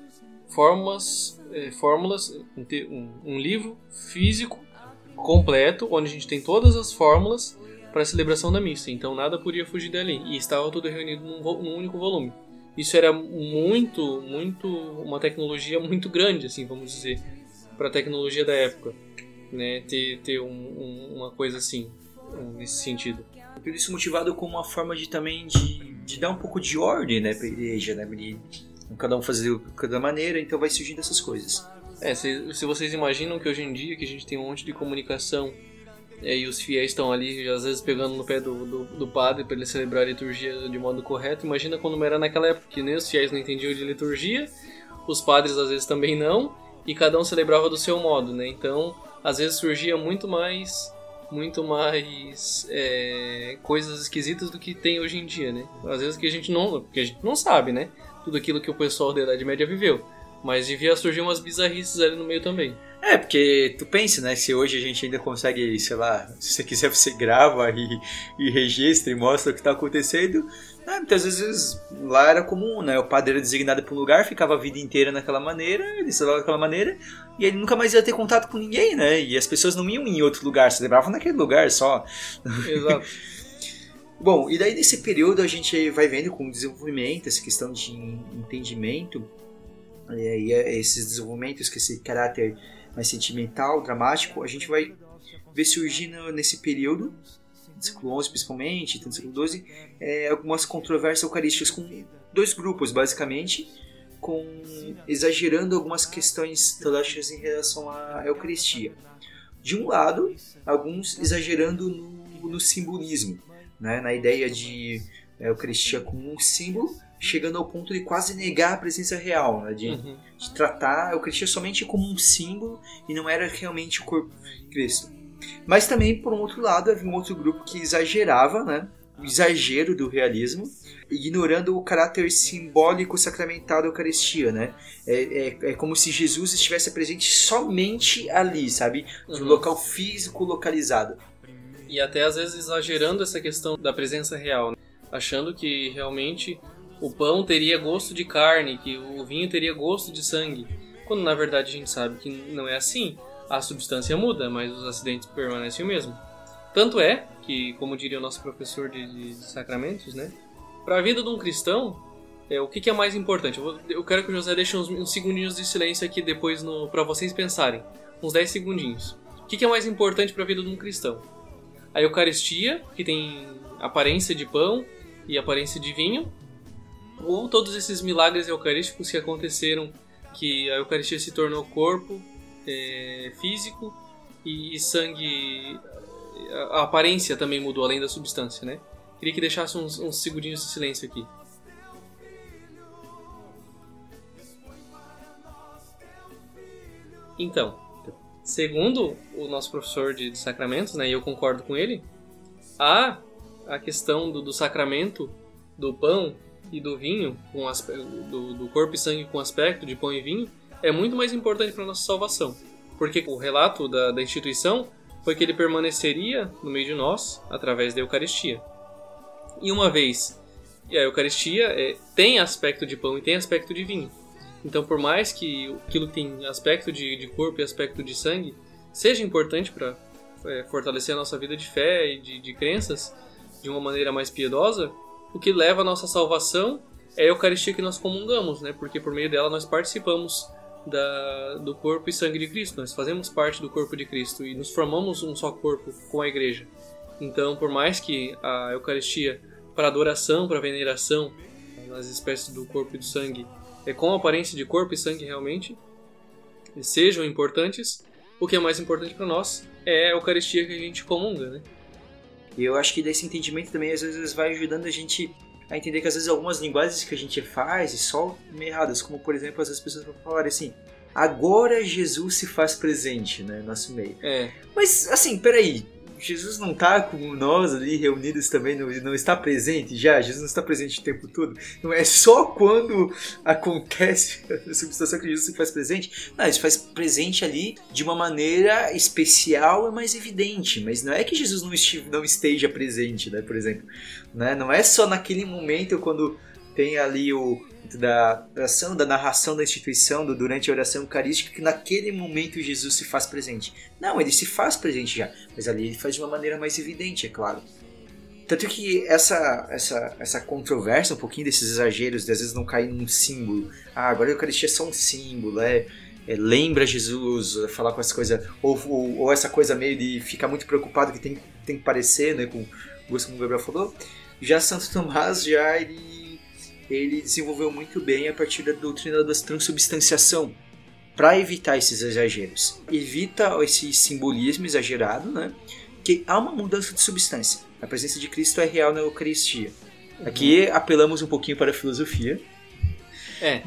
formas, é, fórmulas, um, um livro físico completo, onde a gente tem todas as fórmulas para a celebração da missa. Então nada podia fugir dali. E estava tudo reunido num, num, único volume. Isso era muito, muito uma tecnologia muito grande, assim, vamos dizer, para a tecnologia da época, né? Ter, ter um, um, uma coisa assim nesse sentido. Por isso motivado como uma forma de também de, de dar um pouco de ordem, né, para a igreja, né? De cada um fazer cada maneira, então vai surgindo essas coisas. É, se, se vocês imaginam que hoje em dia que a gente tem um monte de comunicação é, e os fiéis estão ali, às vezes pegando no pé do, do, do padre para ele celebrar a liturgia de modo correto. Imagina quando era naquela época, que nem os fiéis não entendiam de liturgia, os padres às vezes também não, e cada um celebrava do seu modo, né? Então, às vezes surgia muito mais muito mais é, coisas esquisitas do que tem hoje em dia, né? Às vezes que a gente não, que a gente não sabe, né? Tudo aquilo que o pessoal da Idade Média viveu. Mas devia surgir umas bizarrices ali no meio também. É, porque tu pensa, né? Se hoje a gente ainda consegue, sei lá, se você quiser, você grava e, e registra e mostra o que está acontecendo. Né? Muitas vezes lá era comum, né? O padre era designado para um lugar, ficava a vida inteira naquela maneira, ele celebrava daquela maneira, e ele nunca mais ia ter contato com ninguém, né? E as pessoas não iam em outro lugar, celebravam naquele lugar só. Exato. Bom, e daí nesse período a gente vai vendo com o desenvolvimento, essa questão de entendimento, e esses desenvolvimentos, que esse caráter mais sentimental, dramático, a gente vai ver surgindo nesse período, século XI principalmente, tanto século XII, é, algumas controvérsias eucarísticas com dois grupos, basicamente, com exagerando algumas questões teológicas em relação à Eucaristia. De um lado, alguns exagerando no, no simbolismo, né, na ideia de Eucaristia como um símbolo, chegando ao ponto de quase negar a presença real, né? de, uhum. de, tratar a Eucaristia somente como um símbolo e não era realmente o corpo de Cristo. Mas também, por um outro lado, havia um outro grupo que exagerava, né? o exagero do realismo, ignorando o caráter simbólico sacramental da Eucaristia, né? É, é, é como se Jesus estivesse presente somente ali, sabe? No uhum. local físico localizado. E até às vezes exagerando essa questão da presença real, né? achando que realmente o pão teria gosto de carne, que o vinho teria gosto de sangue, quando na verdade a gente sabe que não é assim. A substância muda, mas os acidentes permanecem o mesmo. Tanto é que, como diria o nosso professor de, de, sacramentos, né, para a vida de um cristão, é, o que, que é mais importante? Eu, vou, eu, quero que o José deixe uns, uns segundinhos de silêncio aqui depois para vocês pensarem, uns 10 segundinhos. O que, que é mais importante para a vida de um cristão? A Eucaristia, que tem aparência de pão e aparência de vinho, ou todos esses milagres eucarísticos que aconteceram, que a Eucaristia se tornou corpo é, físico e sangue. A aparência também mudou, além da substância, né? Queria que deixasse uns, uns segundinhos de silêncio aqui. Então, segundo o nosso professor de, de sacramentos, né, e eu concordo com ele, a, a questão do, do sacramento do pão e do vinho, com do, do corpo e sangue com aspecto de pão e vinho, é muito mais importante para nossa salvação. Porque o relato da, da instituição foi que ele permaneceria no meio de nós através da Eucaristia. E uma vez a Eucaristia é, tem aspecto de pão e tem aspecto de vinho. Então, por mais que aquilo que tem aspecto de, de corpo e aspecto de sangue seja importante para é, fortalecer a nossa vida de fé e de, de crenças de uma maneira mais piedosa, o que leva à nossa salvação é a Eucaristia que nós comungamos, né? Porque por meio dela nós participamos da, do corpo e sangue de Cristo, nós fazemos parte do corpo de Cristo e nos formamos um só corpo com a Igreja. Então, por mais que a Eucaristia para adoração, para veneração nas espécies do corpo e do sangue é com aparência de corpo e sangue realmente sejam importantes, o que é mais importante para nós é a Eucaristia que a gente comunga, né? E eu acho que desse entendimento também às vezes vai ajudando a gente a entender que às vezes algumas linguagens que a gente faz são meio erradas, como por exemplo, às vezes as pessoas vão falar assim, agora Jesus se faz presente, né, no nosso meio. É. Mas assim, peraí, Jesus não está com nós ali reunidos também, não, não está presente já? Jesus não está presente o tempo todo? Não é só quando acontece a substituição que Jesus se faz presente? Não, ele se faz presente ali de uma maneira especial e mais evidente, mas não é que Jesus não, estive, não esteja presente, né, por exemplo. Né? Não é só naquele momento quando tem ali o, da oração, da narração da instituição, do, durante a oração eucarística, que naquele momento Jesus se faz presente. Não, ele se faz presente já, mas ali ele faz de uma maneira mais evidente, é claro. Tanto que essa, essa, essa controvérsia, um pouquinho desses exageros, de às vezes não cair num símbolo. Ah, agora a Eucaristia é só um símbolo, é, é lembra Jesus, é falar com essa coisa, ou, ou, ou, essa coisa meio de ficar muito preocupado que tem, tem que parecer, né, com o como o Gabriel falou. Já Santo Tomás, já ele ele desenvolveu muito bem a partir da doutrina da transubstanciação, para evitar esses exageros. Evita esse simbolismo exagerado, né? Que há uma mudança de substância. A presença de Cristo é real na Eucaristia. Aqui uhum. apelamos um pouquinho para a filosofia. É,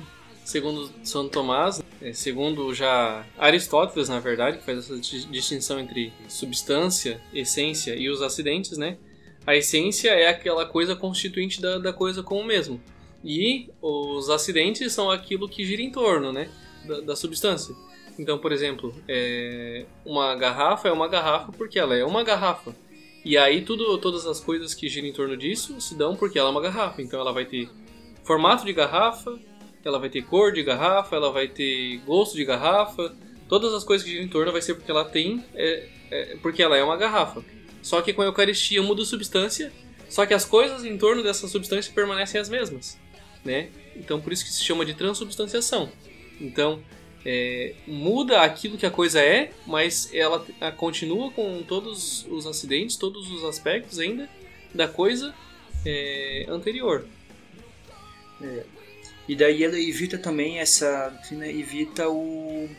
segundo São Tomás, é, segundo já Aristóteles, na verdade, que faz essa distinção entre substância, essência e os acidentes, né? A essência é aquela coisa constituinte da, da coisa como mesmo. E os acidentes são aquilo que gira em torno, né? Da, da substância. Então, por exemplo, é, uma garrafa é uma garrafa porque ela é uma garrafa. E aí tudo, todas as coisas que giram em torno disso se dão porque ela é uma garrafa. Então ela vai ter formato de garrafa, ela vai ter cor de garrafa, ela vai ter gosto de garrafa. Todas as coisas que giram em torno vai ser porque ela tem, é, é, porque ela é uma garrafa. Só que com a Eucaristia muda a substância, só que as coisas em torno dessa substância permanecem as mesmas, né? Então por isso que se chama de transubstanciação. Então é, muda aquilo que a coisa é, mas ela continua com todos os acidentes, todos os aspectos ainda da coisa é, anterior. É. E daí ela evita também essa. evita o.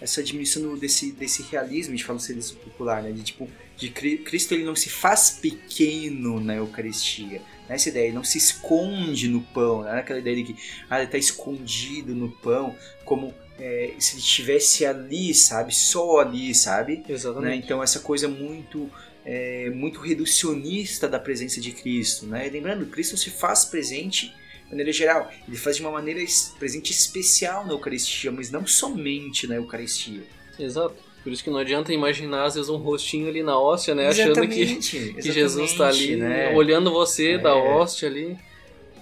essa diminuição desse, desse realismo, a gente fala ser popular, né? De tipo, de Cristo ele não se faz pequeno na Eucaristia. Nessa ideia, ele não se esconde no pão, né? aquela ideia de que ah, ele está escondido no pão, como é, se ele estivesse ali, sabe? Só ali, sabe? Exatamente. Né? Então essa coisa muito é, muito reducionista da presença de Cristo, né? Lembrando, Cristo se faz presente maneira geral. Ele faz de uma maneira presente especial na Eucaristia, mas não somente na Eucaristia. Exato. Por isso que não adianta imaginar, às vezes, um rostinho ali na hóstia, né? Exatamente, Achando que, que Jesus está ali, né? olhando você é. da hóstia ali.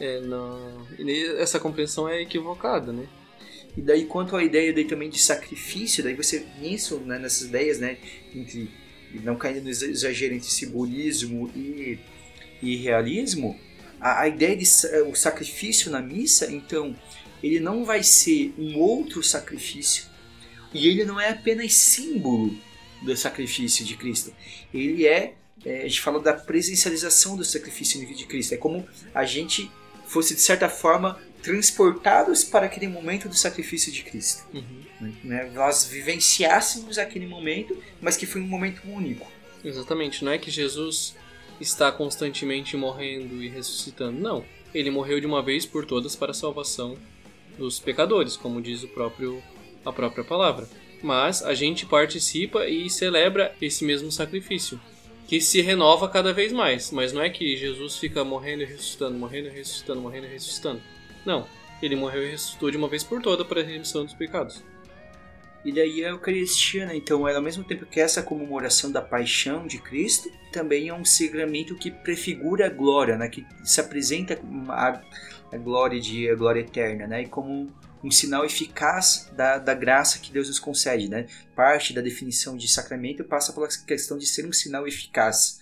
É, não... Essa compreensão é equivocada, né? E daí, quanto à ideia daí também de sacrifício, daí você, nisso, né, nessas ideias, né, entre não caindo no exagero entre simbolismo e, e realismo, a, a ideia de o sacrifício na missa, então, ele não vai ser um outro sacrifício e ele não é apenas símbolo do sacrifício de Cristo. Ele é, é a gente fala da presencialização do sacrifício de Cristo. É como a gente fosse de certa forma transportados para aquele momento do sacrifício de Cristo. Uhum. Né? Nós vivenciássemos aquele momento, mas que foi um momento único. Exatamente. Não é que Jesus está constantemente morrendo e ressuscitando. Não. Ele morreu de uma vez por todas para a salvação dos pecadores, como diz o próprio, a própria palavra. Mas a gente participa e celebra esse mesmo sacrifício, que se renova cada vez mais. Mas não é que Jesus fica morrendo e ressuscitando, morrendo e ressuscitando, morrendo e ressuscitando. Não. Ele morreu e ressuscitou de uma vez por toda para a remissão dos pecados. E daí a Eucaristia, né? Então, ela, ao mesmo tempo que essa comemoração da paixão de Cristo, também é um sacramento que prefigura a glória, né? Que se apresenta a, a glória de a glória eterna, né? E como um, sinal eficaz da, da graça que Deus nos concede, né? Parte da definição de sacramento passa pela questão de ser um sinal eficaz.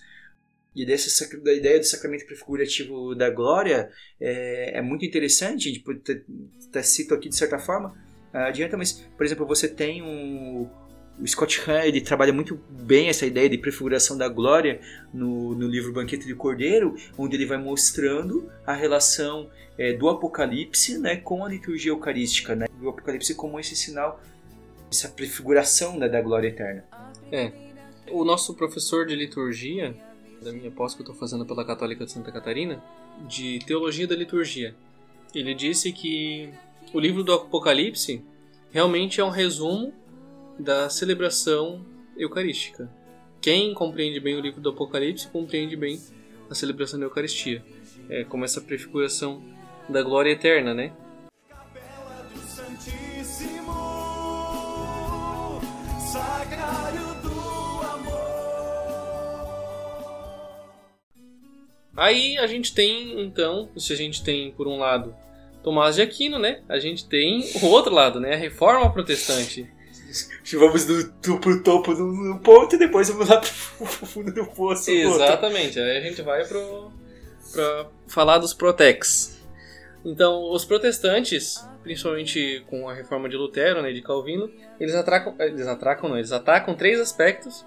E dessa da ideia do sacramento prefigurativo da glória é, é muito interessante, a gente pode até cito aqui de certa forma, adianta, mas, por exemplo, você tem um. O Scott Hahn ele trabalha muito bem essa ideia de prefiguração da glória no, no livro Banquete de Cordeiro, onde ele vai mostrando a relação é, do Apocalipse né, com a liturgia eucarística, né, do Apocalipse como esse sinal, essa prefiguração né, da glória eterna. É. O nosso professor de liturgia, da minha pós que eu estou fazendo pela Católica de Santa Catarina, de Teologia da Liturgia, ele disse que o livro do Apocalipse realmente é um resumo da celebração eucarística. Quem compreende bem o livro do Apocalipse compreende bem a celebração da Eucaristia. É como essa prefiguração da glória eterna, né? Aí a gente tem, então, se a gente tem, por um lado, Tomás de Aquino, né? A gente tem o outro lado, né? A reforma protestante. Vamos do, do, pro topo do, ponto e depois vamos lá pro fundo do poço. Exatamente, aí a gente vai pro, pra falar dos protex. Então, os protestantes, principalmente com a reforma de Lutero, né, de Calvino, eles atracam, eles atracam não, eles atacam três aspectos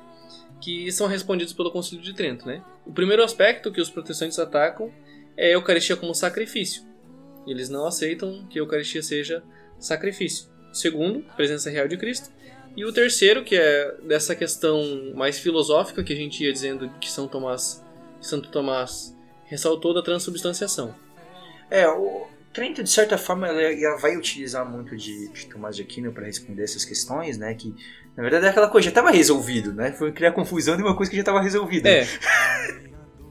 que são respondidos pelo Concílio de Trento, né? O primeiro aspecto que os protestantes atacam é a Eucaristia como sacrifício. Eles não aceitam que a Eucaristia seja sacrifício. segundo, presença real de Cristo. E o terceiro, que é dessa questão mais filosófica que a gente ia dizendo que São Tomás, Santo Tomás ressaltou da transubstanciação. É, o Trento, de certa forma, ela vai utilizar muito de, de Tomás de Aquino para responder essas questões, né? Que, na verdade, é aquela coisa já estava resolvido, né? Foi criar confusão de uma coisa que já estava resolvida. É.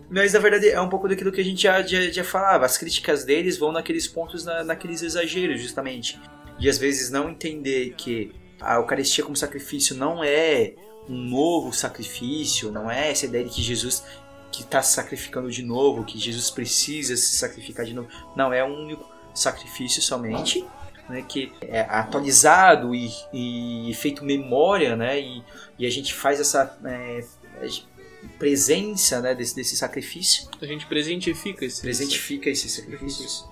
Mas, na verdade, é um pouco daquilo que a gente já, já, já falava. As críticas deles vão naqueles pontos, na, naqueles exageros, justamente. De, às vezes, não entender que a Eucaristia como sacrifício não é um novo sacrifício, não é essa ideia de que Jesus que está se sacrificando de novo, que Jesus precisa se sacrificar de novo. Não, é um único sacrifício somente, né, que é atualizado e, e feito memória, né, e, e a gente faz essa é, presença né, desse, desse sacrifício. A gente presentifica esse Presentifica esses sacrifícios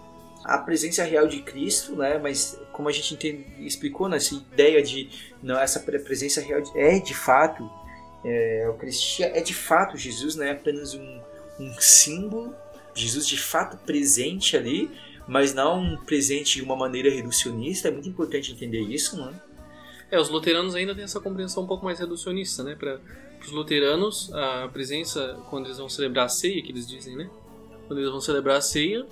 a presença real de Cristo, né? Mas como a gente entende, explicou nessa ideia de não essa presença real é de fato é, a Eucaristia é de fato Jesus, não é apenas um, um símbolo, Jesus de fato presente ali, mas não um presente de uma maneira reducionista. É muito importante entender isso, não é? É, os luteranos ainda têm essa compreensão um pouco mais reducionista, né? Para os luteranos, a presença, quando eles vão celebrar a ceia, que eles dizem, né? Quando eles vão celebrar a ceia,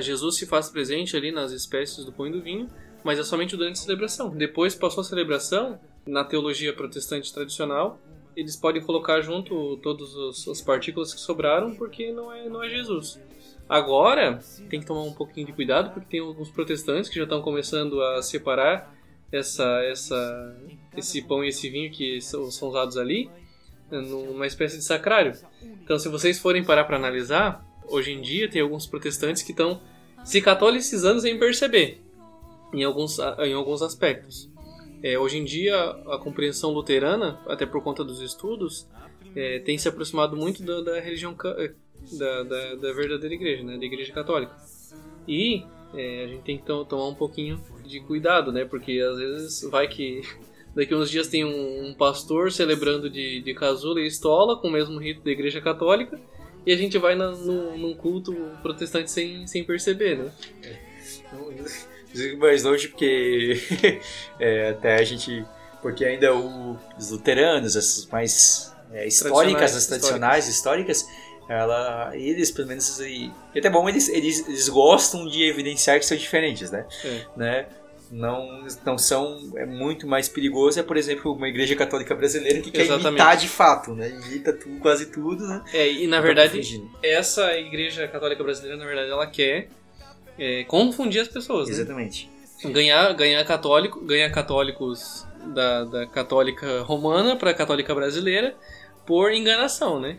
Jesus se faz presente ali nas espécies do pão e do vinho, mas é somente durante a celebração. Depois passou a celebração, na teologia protestante tradicional, eles podem colocar junto todas as partículas que sobraram, porque não é, não é Jesus. Agora, tem que tomar um pouquinho de cuidado, porque tem alguns protestantes que já estão começando a separar essa, essa, esse pão e esse vinho que são, são usados ali numa espécie de sacrário. Então, se vocês forem parar para analisar, hoje em dia tem alguns protestantes que estão se catolicizando sem perceber, em alguns, em alguns aspectos. É, hoje em dia, a compreensão luterana, até por conta dos estudos, é, tem se aproximado muito da, da religião é, da, da, da, verdadeira igreja, né, da igreja católica. E é, a gente tem que tomar um pouquinho de cuidado, né, porque às vezes vai que daqui uns dias tem um, um pastor celebrando de, de casula e estola com o mesmo rito da igreja católica e a gente vai na, no, num culto protestante sem, sem perceber, né? É. Mais longe porque é, até a gente. Porque ainda o, os luteranos, essas mais é, históricas, as tradicionais, históricas, ela, eles, pelo menos, e, e até bom, eles, eles, eles gostam de evidenciar que são diferentes, né? É. né? Não, não são é muito mais perigoso é por exemplo uma igreja católica brasileira que Exatamente. quer imitar de fato né imita tudo, quase tudo né é e na verdade essa igreja católica brasileira na verdade ela quer é, confundir as pessoas né? exatamente né? ganhar ganhar católico ganhar católicos da, da católica romana para católica brasileira por enganação né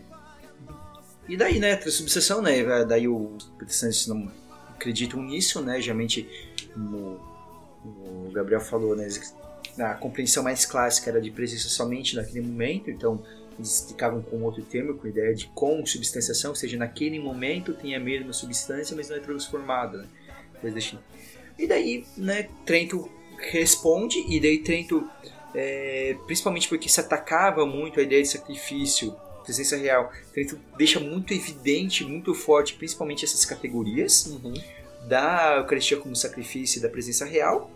e daí né transubstanciação né daí os protestantes não acreditam nisso né geralmente no o Gabriel falou, né? A compreensão mais clássica era de presença somente naquele momento, então eles explicavam com outro termo, com a ideia de consubstanciação, ou seja, naquele momento tem a mesma substância, mas não é transformada. Né? E daí, né, Trento responde, e daí Trento, é, principalmente porque se atacava muito a ideia de sacrifício, presença real, Trento deixa muito evidente, muito forte, principalmente essas categorias. Uhum da Eucaristia como sacrifício e da presença real.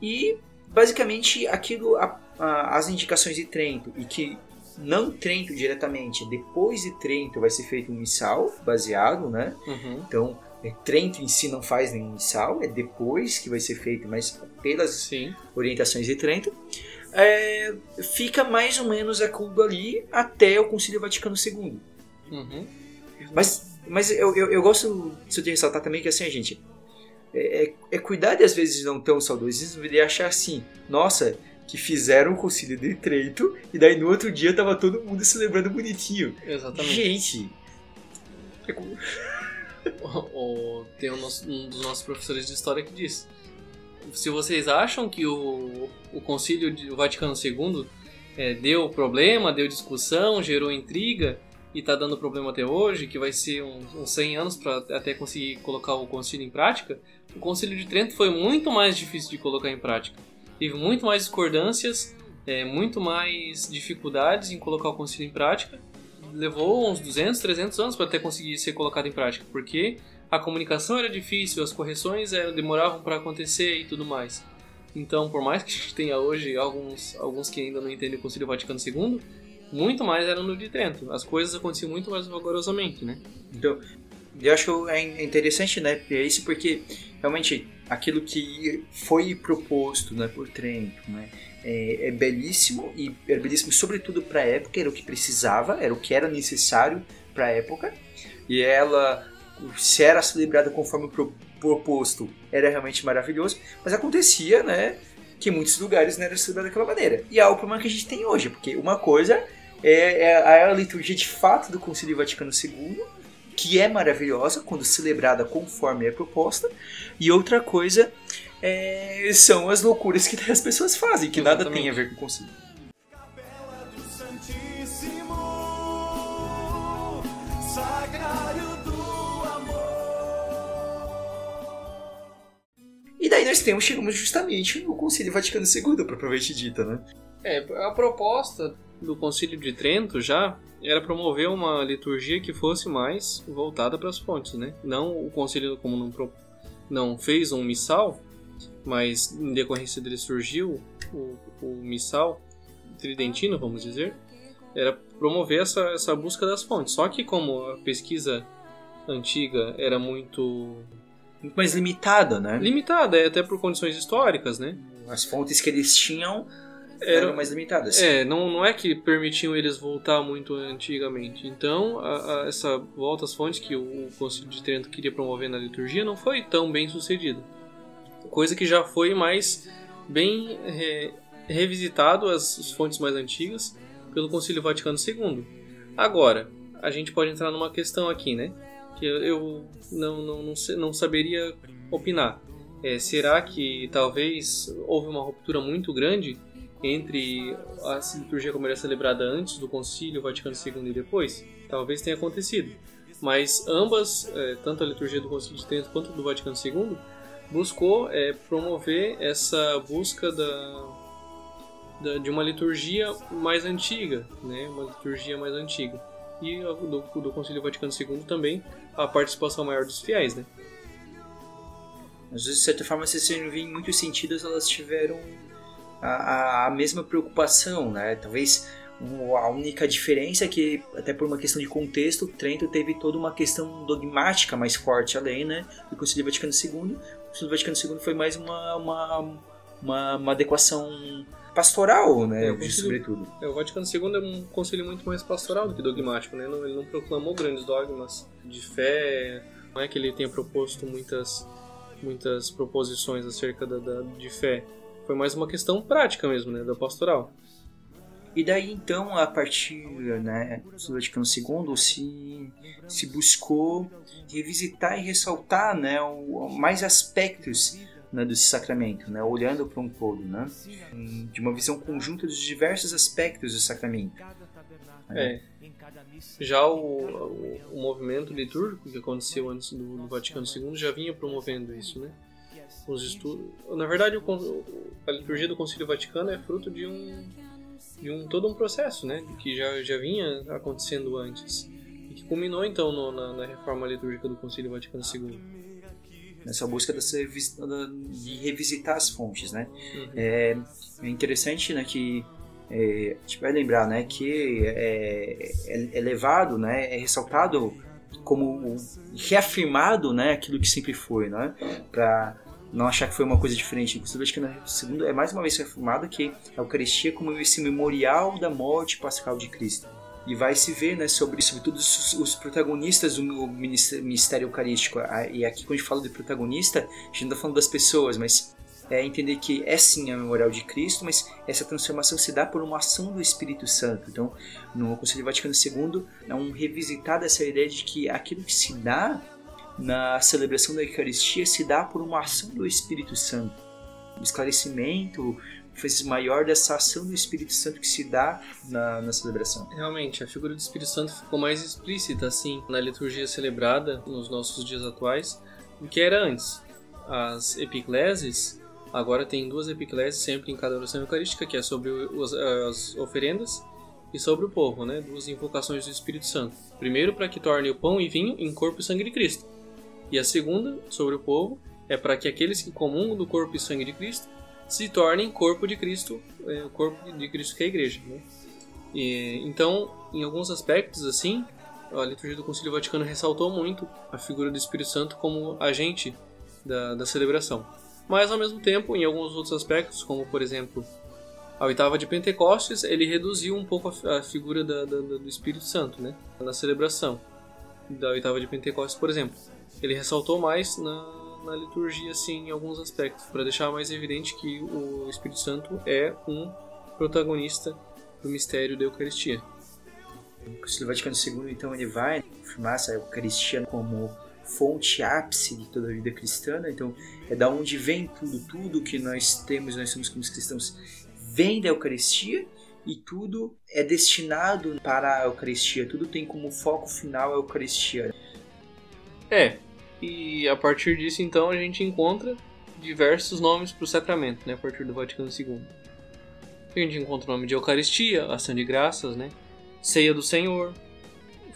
E basicamente aquilo, a, a, as indicações de Trento, e que não Trento diretamente, depois de Trento vai ser feito um missal baseado, né? Uhum. Então, é, Trento em si não faz nenhum missal, é depois que vai ser feito, mas pelas Sim. orientações de Trento. É, fica mais ou menos aquilo ali até o Concílio Vaticano II. Uhum. Mas mas eu, eu, eu gosto de ressaltar também que assim, a gente. É, é, é, cuidar de às vezes não ter um saudosismo e achar assim, nossa, que fizeram o concílio de Trento e daí no outro dia tava todo mundo celebrando bonitinho. Exatamente. Gente. o, o, tem um, um, dos nossos professores de história que diz: se vocês acham que o, o concílio do Vaticano II é, deu problema, deu discussão, gerou intriga, e está dando problema até hoje, que vai ser uns, uns 100 anos para até conseguir colocar o concílio em prática, o concílio de Trento foi muito mais difícil de colocar em prática. Teve muito mais discordâncias, é, muito mais dificuldades em colocar o concílio em prática. Levou uns 200, 300 anos para até conseguir ser colocado em prática, porque a comunicação era difícil, as correções eram, demoravam para acontecer e tudo mais. Então, por mais que a gente tenha hoje alguns, alguns que ainda não entendem o Concílio Vaticano II, muito mais era no de Trento. As coisas aconteciam muito mais vagarosamente, né? Então, eu acho é interessante, né, é isso porque realmente aquilo que foi proposto, né, por Trento, né, é, é belíssimo e é belíssimo sobretudo para a época, era o que precisava, era o que era necessário para a época. E ela, se era celebrada conforme pro, proposto, era realmente maravilhoso, mas acontecia, né, que em muitos lugares não era celebrada daquela maneira. E é o problema que a gente tem hoje, porque uma coisa é, é a liturgia de fato do Concílio Vaticano II, que é maravilhosa quando celebrada conforme é proposta, e outra coisa é, são as loucuras que as pessoas fazem, que Exatamente. nada tem a ver com o concílio. E daí nós temos, chegamos justamente no Concílio Vaticano II, propriamente dita, né? É, a proposta do Concílio de Trento já era promover uma liturgia que fosse mais voltada para as fontes, né? Não o concílio como não, não fez um missal, mas em decorrência dele surgiu o, o missal tridentino, vamos dizer, era promover essa, essa busca das fontes. Só que como a pesquisa antiga era muito muito mais limitada, né? Limitada, é até por condições históricas, né? As fontes que eles tinham eram mais limitadas. É, não, não é que permitiam eles voltar muito antigamente. Então, a, a, essa volta às fontes que o, o Concílio de Trento queria promover na liturgia não foi tão bem sucedida. Coisa que já foi mais bem re, revisitado as, as fontes mais antigas pelo Concílio Vaticano II. Agora, a gente pode entrar numa questão aqui, né? Que eu, eu não, não, não, não saberia opinar. É, será que talvez houve uma ruptura muito grande entre a liturgia como era celebrada antes do Concílio Vaticano II e depois? Talvez tenha acontecido. Mas ambas, é, tanto a liturgia do Concílio de Trento quanto do Vaticano II, buscou é, promover essa busca da, de uma liturgia mais antiga, né? uma liturgia mais antiga. E do, do Concílio Vaticano II também a participação maior dos fiéis. Né? Vezes, de certa forma, se você vê em muitos sentidos, elas tiveram a, a mesma preocupação, né? Talvez a única diferença é que, até por uma questão de contexto, Trento teve toda uma questão dogmática mais forte além, né? Do Concílio Vaticano II. O Concílio Vaticano II foi mais uma, uma, uma, uma adequação pastoral, né? É, concílio, sobretudo. É, o Vaticano II é um concílio muito mais pastoral do que dogmático, né? ele não proclamou grandes dogmas de fé, não é que ele tenha proposto muitas, muitas proposições acerca da, da de fé foi mais uma questão prática mesmo, né, da pastoral. E daí então, a partir né, do Vaticano II, se, se buscou revisitar e ressaltar né, o, mais aspectos né, desse sacramento, né, olhando para um todo, né, de uma visão conjunta dos diversos aspectos do sacramento. É. Já o, o, o, movimento litúrgico que aconteceu antes do, do Vaticano II já vinha promovendo isso, né? Os estudos. Na verdade, o, a liturgia do Concílio Vaticano é fruto de um de um todo um processo, né, que já já vinha acontecendo antes e que culminou então no, na, na, reforma litúrgica do Concílio Vaticano II. Nessa busca dessa, de revisitar as fontes, né? Uhum. É, é, interessante, né, que é, a gente vai lembrar, né, que é, é, é levado, né, é ressaltado como reafirmado, né, aquilo que sempre foi, né, para não achar que foi uma coisa diferente. Inclusive, acho que no segundo é mais uma vez reformado que a Eucaristia como esse memorial da morte pascal de Cristo. E vai se ver né, sobre, sobretudo, os, os protagonistas do ministério eucarístico. E aqui, quando a gente fala de protagonista, a gente não está falando das pessoas, mas é entender que é sim a memorial de Cristo, mas essa transformação se dá por uma ação do Espírito Santo. Então, no Conselho Vaticano II, é um revisitar dessa ideia de que aquilo que se dá na celebração da Eucaristia se dá por uma ação do Espírito Santo. O esclarecimento fez maior dessa ação do Espírito Santo que se dá na, na celebração. Realmente, a figura do Espírito Santo ficou mais explícita assim na liturgia celebrada nos nossos dias atuais do que era antes. As epicleses agora tem duas epicleses sempre em cada oração eucarística, que é sobre os, as oferendas e sobre o povo, né? Duas invocações do Espírito Santo. Primeiro, para que torne o pão e vinho em corpo e sangue de Cristo. E a segunda, sobre o povo, é para que aqueles que comungam do corpo e sangue de Cristo se tornem corpo de Cristo, é, o corpo de Cristo que é a igreja. Né? E, então, em alguns aspectos, assim, a liturgia do Concílio Vaticano ressaltou muito a figura do Espírito Santo como agente da, da celebração. Mas, ao mesmo tempo, em alguns outros aspectos, como por exemplo a oitava de Pentecostes, ele reduziu um pouco a, a figura da, da, do Espírito Santo né, na celebração da oitava de Pentecostes, por exemplo. Ele ressaltou mais na, na liturgia, assim, em alguns aspectos, para deixar mais evidente que o Espírito Santo é um protagonista do mistério da Eucaristia. O Concílio Vaticano II, então, ele vai afirmar essa Eucaristia como fonte ápice de toda a vida cristã, né? então é da onde vem tudo, tudo que nós temos, nós somos como cristãos, vem da Eucaristia e tudo é destinado para a Eucaristia, tudo tem como foco final a Eucaristia. É, e a partir disso então a gente encontra diversos nomes para o sacramento, né, a partir do Vaticano II. A gente encontra o nome de Eucaristia, ação de graças, né, ceia do Senhor,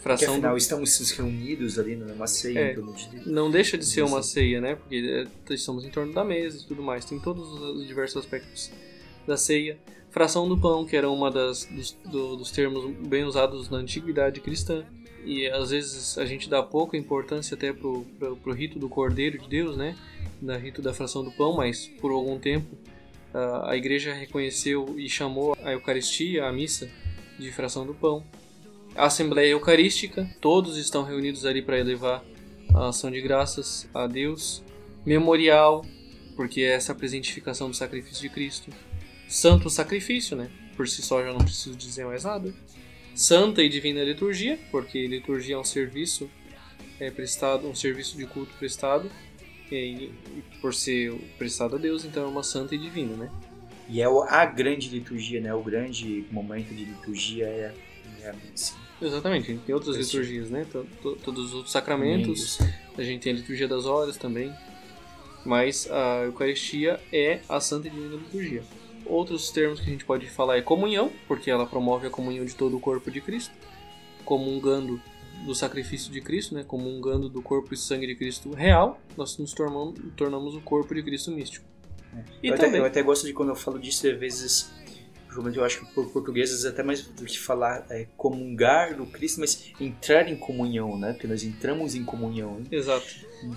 fração que afinal do... estamos reunidos ali numa ceia é, de... não deixa de ser uma ceia. né? Porque é, estamos em torno da mesa e tudo mais. Tem todos os diversos aspectos da ceia. Fração do pão que era uma das dos, do, dos termos bem usados na antiguidade cristã e às vezes a gente dá pouca importância até pro, pro, pro rito do cordeiro de Deus né da rito da fração do pão mas por algum tempo a igreja reconheceu e chamou a Eucaristia a missa de fração do pão. A Assembleia Eucarística, todos estão reunidos ali para elevar a ação de graças a Deus. Memorial, porque é essa presentificação do sacrifício de Cristo. Santo Sacrifício, né? Por si só já não preciso dizer mais nada. Santa e Divina Liturgia, porque liturgia é um serviço é prestado, um serviço de culto prestado, e, por ser prestado a Deus, então é uma santa e divina, né? E é a grande liturgia, né? O grande momento de liturgia é, é a missa. Exatamente, tem outras liturgias, né? Todos os outros sacramentos, a gente tem a liturgia das horas também, mas a Eucaristia é a Santa e Divina Liturgia. Outros termos que a gente pode falar é comunhão, porque ela promove a comunhão de todo o corpo de Cristo, comungando do sacrifício de Cristo, né? comungando do corpo e sangue de Cristo real, nós nos tornamos, tornamos o corpo de Cristo místico. É. E eu, também... até, eu até gosto de quando eu falo disso, às vezes, eu acho que por portugueses até mais do que falar é, comungar do Cristo, mas entrar em comunhão, né? Porque nós entramos em comunhão. Né? Exato.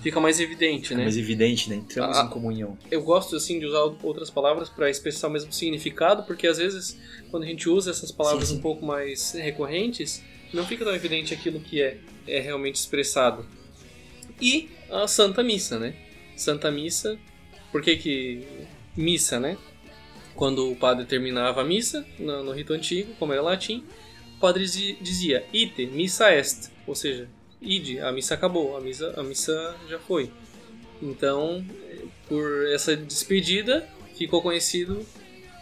Fica mais evidente, né? mais evidente, né? Entramos ah, em comunhão. Eu gosto, assim, de usar outras palavras para expressar o mesmo significado, porque às vezes, quando a gente usa essas palavras sim, sim. um pouco mais recorrentes, não fica tão evidente aquilo que é, é realmente expressado. E a Santa Missa, né? Santa Missa por que que missa, né? Quando o padre terminava a missa, no, no rito antigo, como era latim, o padre dizia ite, missa est, ou seja, ide, a missa acabou, a missa, a missa já foi. Então, por essa despedida, ficou conhecido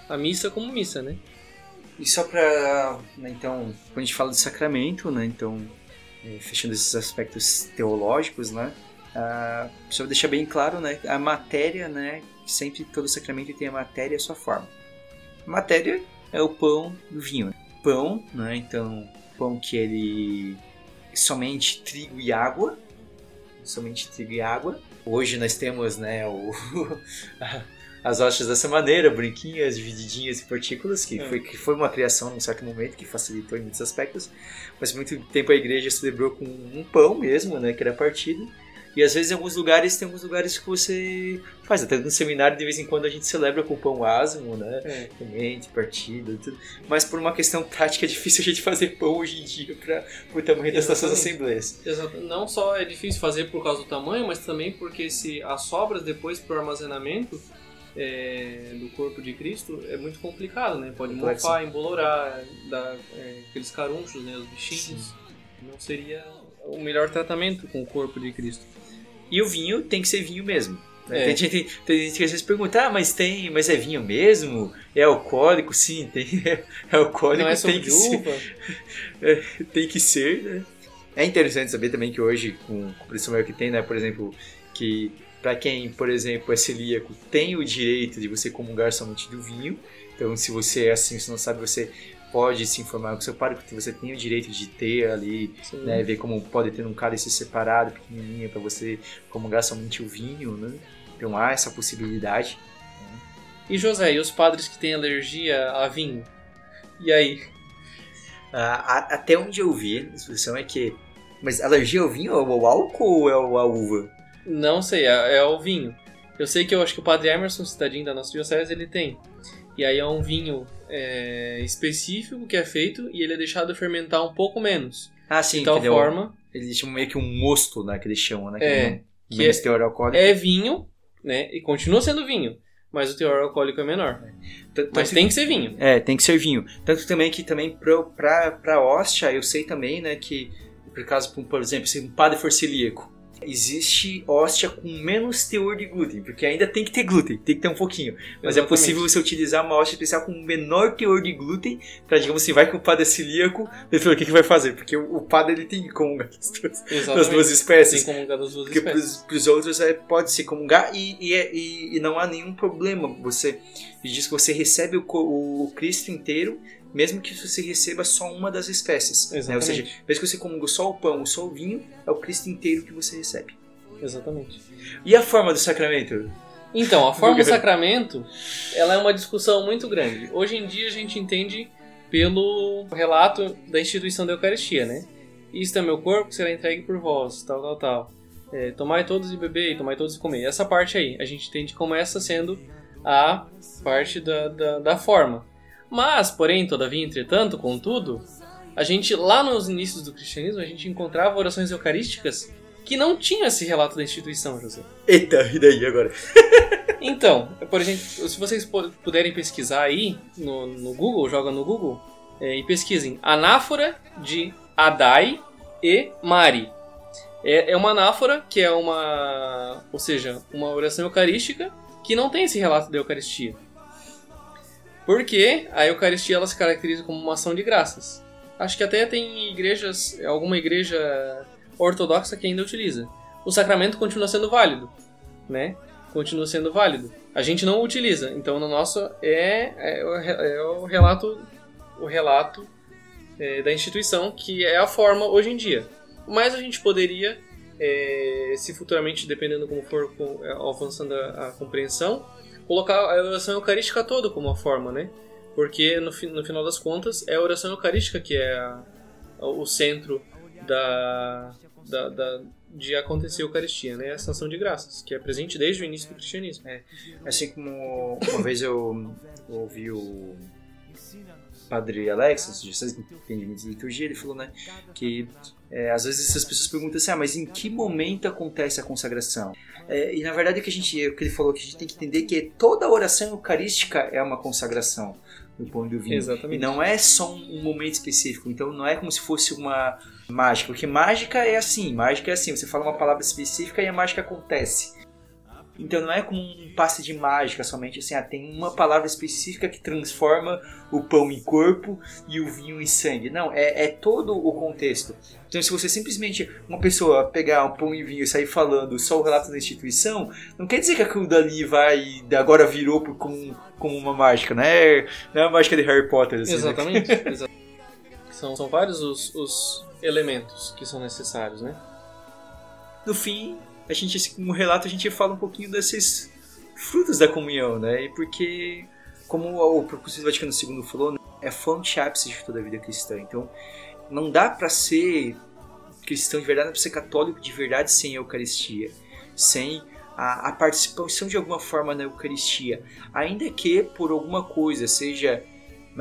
a missa como missa, né? E só para, né, então, quando a gente fala de sacramento, né, então, é, fechando esses aspectos teológicos, né, Uh, só deixar bem claro, né? A matéria, né? Sempre todo sacramento tem a matéria e a sua forma. A matéria é o pão e o vinho. Né? Pão, né? Então, pão que ele somente trigo e água, somente trigo e água. Hoje nós temos, né? O as hostes dessa maneira, branquinhas, divididinhas em partículas, que, é. foi, que foi uma criação num certo momento que facilitou em muitos aspectos, mas muito tempo a igreja celebrou com um pão mesmo, né, que era partido, e às vezes em alguns lugares tem alguns lugares que você faz. Até no seminário de vez em quando a gente celebra com pão asmo, né? É. Semente, partido, tudo. Mas por uma questão prática é difícil a gente fazer pão hoje em dia para o tamanho das nossas assembleias. Exato. Não só é difícil fazer por causa do tamanho, mas também porque se as sobras depois para o armazenamento é, do corpo de Cristo é muito complicado, né? Pode mofar, embolorar, dar é, aqueles carunchos, né? Os bichinhos. Sim. Não seria o melhor tratamento com o corpo de Cristo. E o vinho tem que ser vinho mesmo. É. Tem, gente, tem gente que às vezes pergunta, ah, mas tem, mas é vinho mesmo? É alcoólico? Sim, tem, é, alcoólico, Não é tem que uva. ser. É, tem que ser, né? É interessante saber também que hoje, com, com o preço maior que tem, né, por exemplo, que para quem, por exemplo, é celíaco, tem o direito de você comungar somente do vinho. Então, se você é assim, você não sabe, você pode se informar com seu padre, porque você tem o direito de ter ali, né, ver como pode ter um cálice separado, pequenininho, para você comungar somente o vinho, né? Então há essa possibilidade. Né? E José, e os padres que têm alergia a vinho? E aí? Ah, até onde eu vi, a expressão é que. Mas alergia ao vinho é o álcool ou é a uva? Não sei, é, é ao vinho. Eu sei que eu acho que o padre Emerson, cidadinho da nossa diocese, ele tem. E aí é um vinho é, específico que é feito e ele é deixado fermentar um pouco menos. Ah, sim. De tal entendeu? forma. Eles chamam meio que um mosto, né? Que eles chamam, né? É, não- que menos é- teor alcoólico. É vinho, né? E continua sendo vinho. Mas o teor alcoólico é menor. Tanto- Mas tem que ser vinho. É, tem que ser vinho. Tanto também que também pra, pra, pra hóstia, eu sei também, né, que por caso, por- por exemplo, se um padre for celíaco, existe hóstia com menos teor de glúten, porque ainda tem que ter glúten, tem que ter um pouquinho. Mas é Exatamente. possível você utilizar uma hóstia especial com menor teor de glúten, pra, digamos assim, vai que o padre é celíaco, ele falou, o que, que vai fazer? Porque o, o padre, ele tem que comungar das duas, das duas espécies. Tem como das duas Porque espécies. pros, pros outros é, pode se comungar e, e, é- e- e não há nenhum problema. Você diz que você recebe o, o Cristo inteiro, mesmo que você receba só uma das espécies. né? Ou seja, mesmo que você comunga só o pão ou só o vinho, é o Cristo inteiro que você recebe. Exatamente. E a forma do sacramento? Então, a forma do sacramento, ela é uma discussão muito grande. Hoje em dia a gente entende pelo relato da instituição da Eucaristia, né? Isto é meu corpo que será entregue por vós, tal, tal, tal. É, tomai todos e beber, e tomai todos e comer. Essa parte aí, a gente entende como essa sendo a parte da, da, da forma. Mas, porém, todavia, entretanto, contudo, a gente, lá nos inícios do cristianismo, a gente encontrava orações eucarísticas que não tinham esse relato da instituição, José. Eita, e daí agora? Então, por exemplo, se vocês pu- puderem pesquisar aí no, no Google, joga no Google é, e pesquisem anáfora de Adai e Mari. É, é uma anáfora que é uma, ou seja, uma oração eucarística que não tem esse relato da Eucaristia. Porque a Eucaristia ela se caracteriza como uma ação de graças. Acho que até tem igrejas, alguma igreja ortodoxa que ainda utiliza. O sacramento continua sendo válido, né? continua sendo válido. A gente não utiliza, então no nosso é, é, é o relato, o relato é, da instituição que é a forma hoje em dia. Mas a gente poderia, é, se futuramente, dependendo como for é, avançando a, a compreensão, colocar a oração eucarística toda como a forma, né? Porque no, no final das contas é a oração eucarística que é a- o centro da, da, da- de acontecer a Eucaristia, né? Essa ação de graças, que é presente desde o início do cristianismo. Assim como uma vez eu ouvi o padre Alex, vocês entendem muito de liturgia, ele falou, né, que é, às vezes essas pessoas perguntam assim, ah, mas em que momento acontece a consagração? É, e na verdade o que a gente, o que ele falou que a gente tem que entender que toda oração eucarística é uma consagração do pão e do vinho. Exatamente. E não é só um, um momento específico. Então não é como se fosse uma mágica. Porque mágica é assim. Mágica é assim. Você fala uma palavra específica e a mágica acontece. Então não é como um passe de mágica somente assim, ah, tem uma palavra específica que transforma o pão em corpo e o vinho em sangue. Não, é, é todo o contexto. Então se você simplesmente, uma pessoa pegar um pão e vinho e sair falando só o relato da instituição, não quer dizer que aquilo dali vai, agora virou por- como, como uma mágica, né? Não é a mágica de Harry Potter. Assim, né? Exatamente. exa- são, são vários os, os elementos que são necessários, né? no fim, a gente, assim, como relato, a gente fala um pouquinho desses frutos da comunhão, né? E porque, como o Concílio Vaticano II falou, né, é fonte ápice de toda a vida cristã. Então, não dá pra ser cristão de verdade, não dá pra ser católico de verdade sem a Eucaristia, sem a, a participação de alguma forma na Eucaristia, ainda que por alguma coisa, seja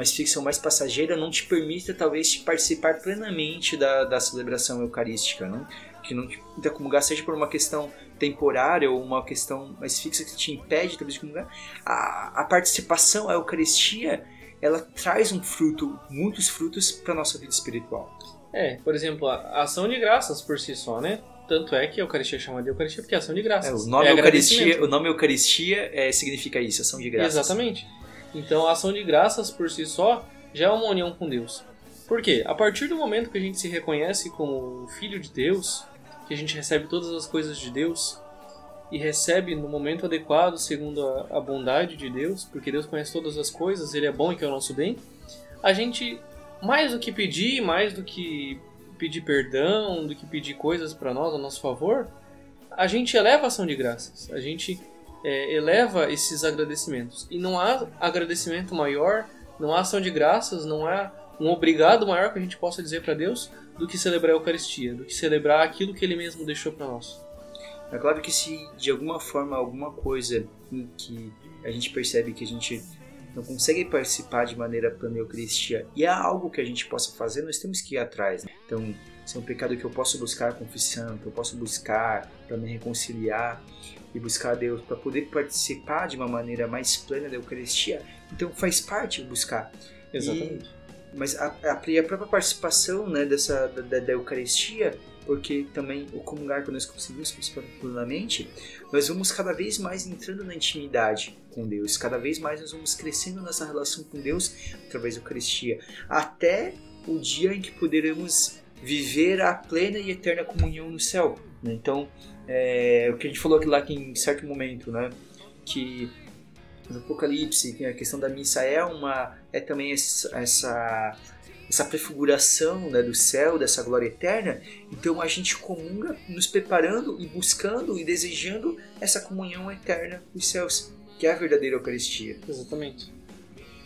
fixa ou mais passageira, não te permita talvez participar plenamente da, da celebração eucarística, não? Que não te permita comungar, seja por uma questão temporária ou uma questão mais fixa que te impede talvez de comungar, a, a participação, a Eucaristia, ela traz um fruto, muitos frutos para nossa vida espiritual. É, por exemplo, a ação de graças por si só, né? Tanto é que a Eucaristia chama de Eucaristia porque é ação de É, graças. o, nome é Eucaristia, o nome Eucaristia é, significa isso, ação de graças. Exatamente. Então a ação de graças por si só já é uma união com Deus. Por quê? A partir do momento que a gente se reconhece como filho de Deus, que a gente recebe todas as coisas de Deus e recebe no momento adequado, segundo a, a bondade de Deus, porque Deus conhece todas as coisas, Ele é bom e quer o nosso bem, a gente, mais do que pedir, mais do que pedir perdão, do que pedir coisas para nós a nosso favor, a gente eleva a ação de graças. A gente é, eleva esses agradecimentos. E não há agradecimento maior, não há ação de graças, não há um obrigado maior que a gente possa dizer para Deus do que celebrar a Eucaristia, do que celebrar aquilo que Ele mesmo deixou para nós. É claro que se de alguma forma alguma coisa em que a gente percebe que a gente não consegue participar de maneira plena Eucaristia e há algo que a gente possa fazer, nós temos que ir atrás. Né? Então, se é um pecado que eu posso buscar a confissão, que eu posso buscar para me reconciliar e buscar a Deus para poder participar de uma maneira mais plena da Eucaristia, então faz parte buscar. Exatamente. E, mas a, a, própria participação né, dessa, da, da Eucaristia porque também o comungar que nós conseguimos plenamente, nós vamos cada vez mais entrando na intimidade com Deus, cada vez mais nós vamos crescendo nessa relação com Deus através da Eucaristia, até o dia em que poderemos viver a plena e eterna comunhão no céu. Né? Então, é, o que a gente falou aqui lá que em certo momento, né, que no Apocalipse, a questão da missa é uma é também essa essa prefiguração né, do céu, dessa glória eterna, então a gente comunga nos preparando e buscando e desejando essa comunhão eterna dos céus, que é a verdadeira Eucaristia. Exatamente.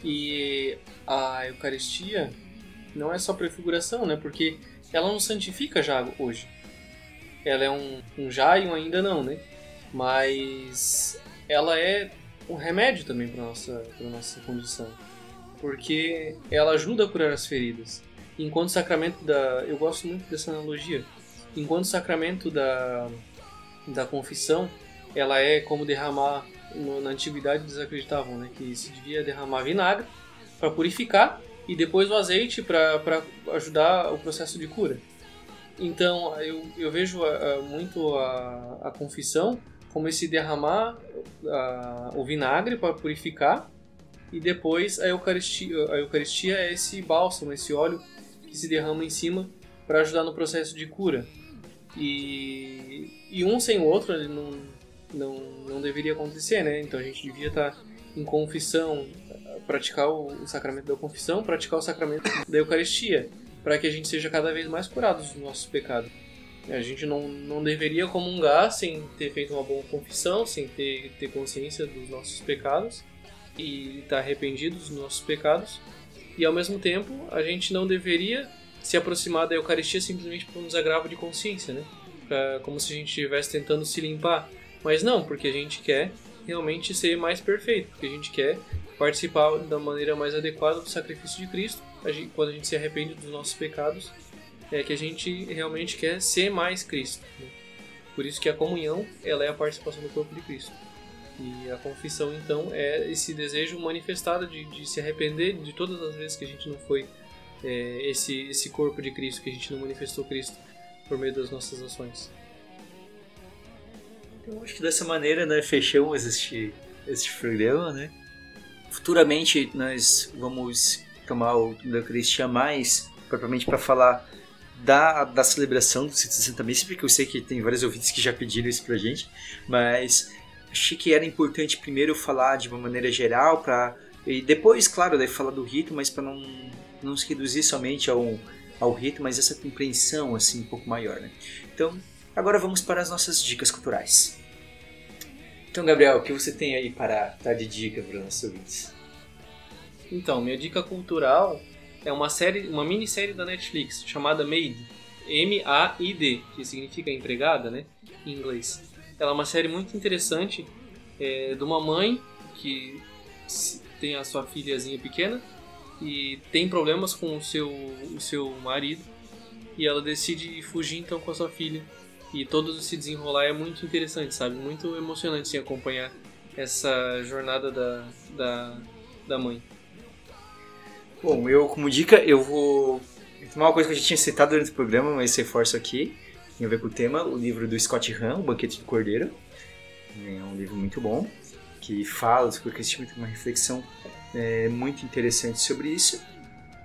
E a Eucaristia não é só prefiguração, né? Porque ela não santifica já hoje. Ela é um, um já e um ainda não, né? Mas ela é um remédio também para nossa para nossa condição porque ela ajuda a curar as feridas. Enquanto o sacramento da. Eu gosto muito dessa analogia. Enquanto o sacramento da, da confissão, ela é como derramar. Na antiguidade eles acreditavam né, que se devia derramar vinagre para purificar e depois o azeite para ajudar o processo de cura. Então eu, eu vejo muito a, a confissão como esse derramar o vinagre para purificar e depois a Eucaristia, a Eucaristia é esse bálsamo, esse óleo que se derrama em cima para ajudar no processo de cura. E, e um sem o outro não, não, não deveria acontecer, né? Então a gente devia estar tá em confissão, praticar o sacramento da confissão, praticar o sacramento da Eucaristia, para que a gente seja cada vez mais curado dos nossos pecados. A gente não, não deveria comungar sem ter feito uma boa confissão, sem ter, ter consciência dos nossos pecados e estar tá arrependido dos nossos pecados. E ao mesmo tempo, a gente não deveria se aproximar da Eucaristia simplesmente por um desagravo de consciência, né? Pra, como se a gente estivesse tentando se limpar. Mas não, porque a gente quer realmente ser mais perfeito, porque a gente quer participar da maneira mais adequada do sacrifício de Cristo, a gente, quando a gente se arrepende dos nossos pecados, é que a gente realmente quer ser mais Cristo. Né? Por isso que a comunhão ela é a participação do corpo de Cristo. E a confissão, então, é esse desejo manifestado de, de se arrepender de todas as vezes que a gente não foi é, esse, esse corpo de Cristo, que a gente não manifestou Cristo por meio das nossas ações. Então, acho que dessa maneira, né, fechamos este, este programa, né? Futuramente, nós vamos tomar o da Eucaristia mais, propriamente para falar da, da celebração do 160 Missa, porque eu sei que tem vários ouvintes que já pediram isso pra gente, mas achei que era importante primeiro falar de uma maneira geral para e depois, claro, daí falar do rito, mas para não não se reduzir somente ao ao rito, mas essa compreensão assim um pouco maior, né? Então, agora vamos para as nossas dicas culturais. Então, Gabriel, o que você tem aí para dar de dica para os nossos ouvintes? Então, minha dica cultural é uma série, uma minissérie da Netflix chamada Maid, M-A-I-D, que significa empregada, né, em inglês. Ela é uma série muito interessante é, de uma mãe que tem a sua filhazinha pequena e tem problemas com o seu, o seu marido e ela decide fugir então com a sua filha e todo esse desenrolar é muito interessante, sabe? Muito emocionante sim, acompanhar essa jornada da, da, da mãe. Bom, eu como dica eu vou uma coisa que a gente tinha citado durante o programa, mas reforço aqui tem a ver com o tema, o livro do Scott Hahn, O Banquete do Cordeiro. É um livro muito bom, que fala sobre o cristianismo, tem uma reflexão é, muito interessante sobre isso.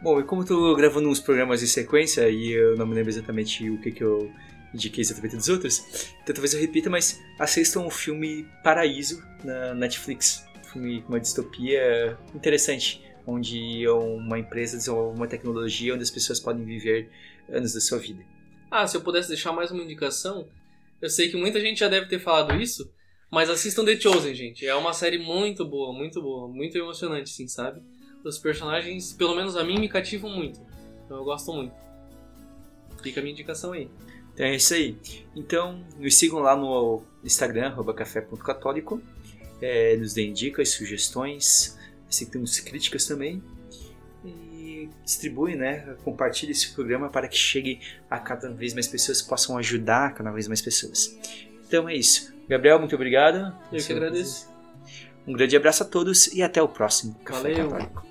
Bom, e como eu estou gravando uns programas em sequência e eu não me lembro exatamente o que, que eu indiquei exatamente dos outros, então talvez eu repita, mas assistam o filme Paraíso na Netflix. Um filme com uma distopia interessante, onde uma empresa desenvolve uma tecnologia onde as pessoas podem viver anos da sua vida. Ah, se eu pudesse deixar mais uma indicação, eu sei que muita gente já deve ter falado isso, Mas assistam The Chosen, gente. É uma série muito boa, muito boa, muito emocionante, sim, sabe? Os personagens, pelo menos a mim, me cativam muito. Então eu gosto muito. Fica a minha indicação aí. Então é isso aí. Então, nos sigam lá no Instagram, café.católico. É, nos deem dicas, sugestões, aceitamos críticas também. E distribui, né? Compartilhe esse programa para que chegue a cada vez mais pessoas, possam ajudar cada vez mais pessoas. Então é isso. Gabriel, muito obrigado. Eu que agradeço. Um grande abraço a todos e até o próximo Café Valeu. Católico.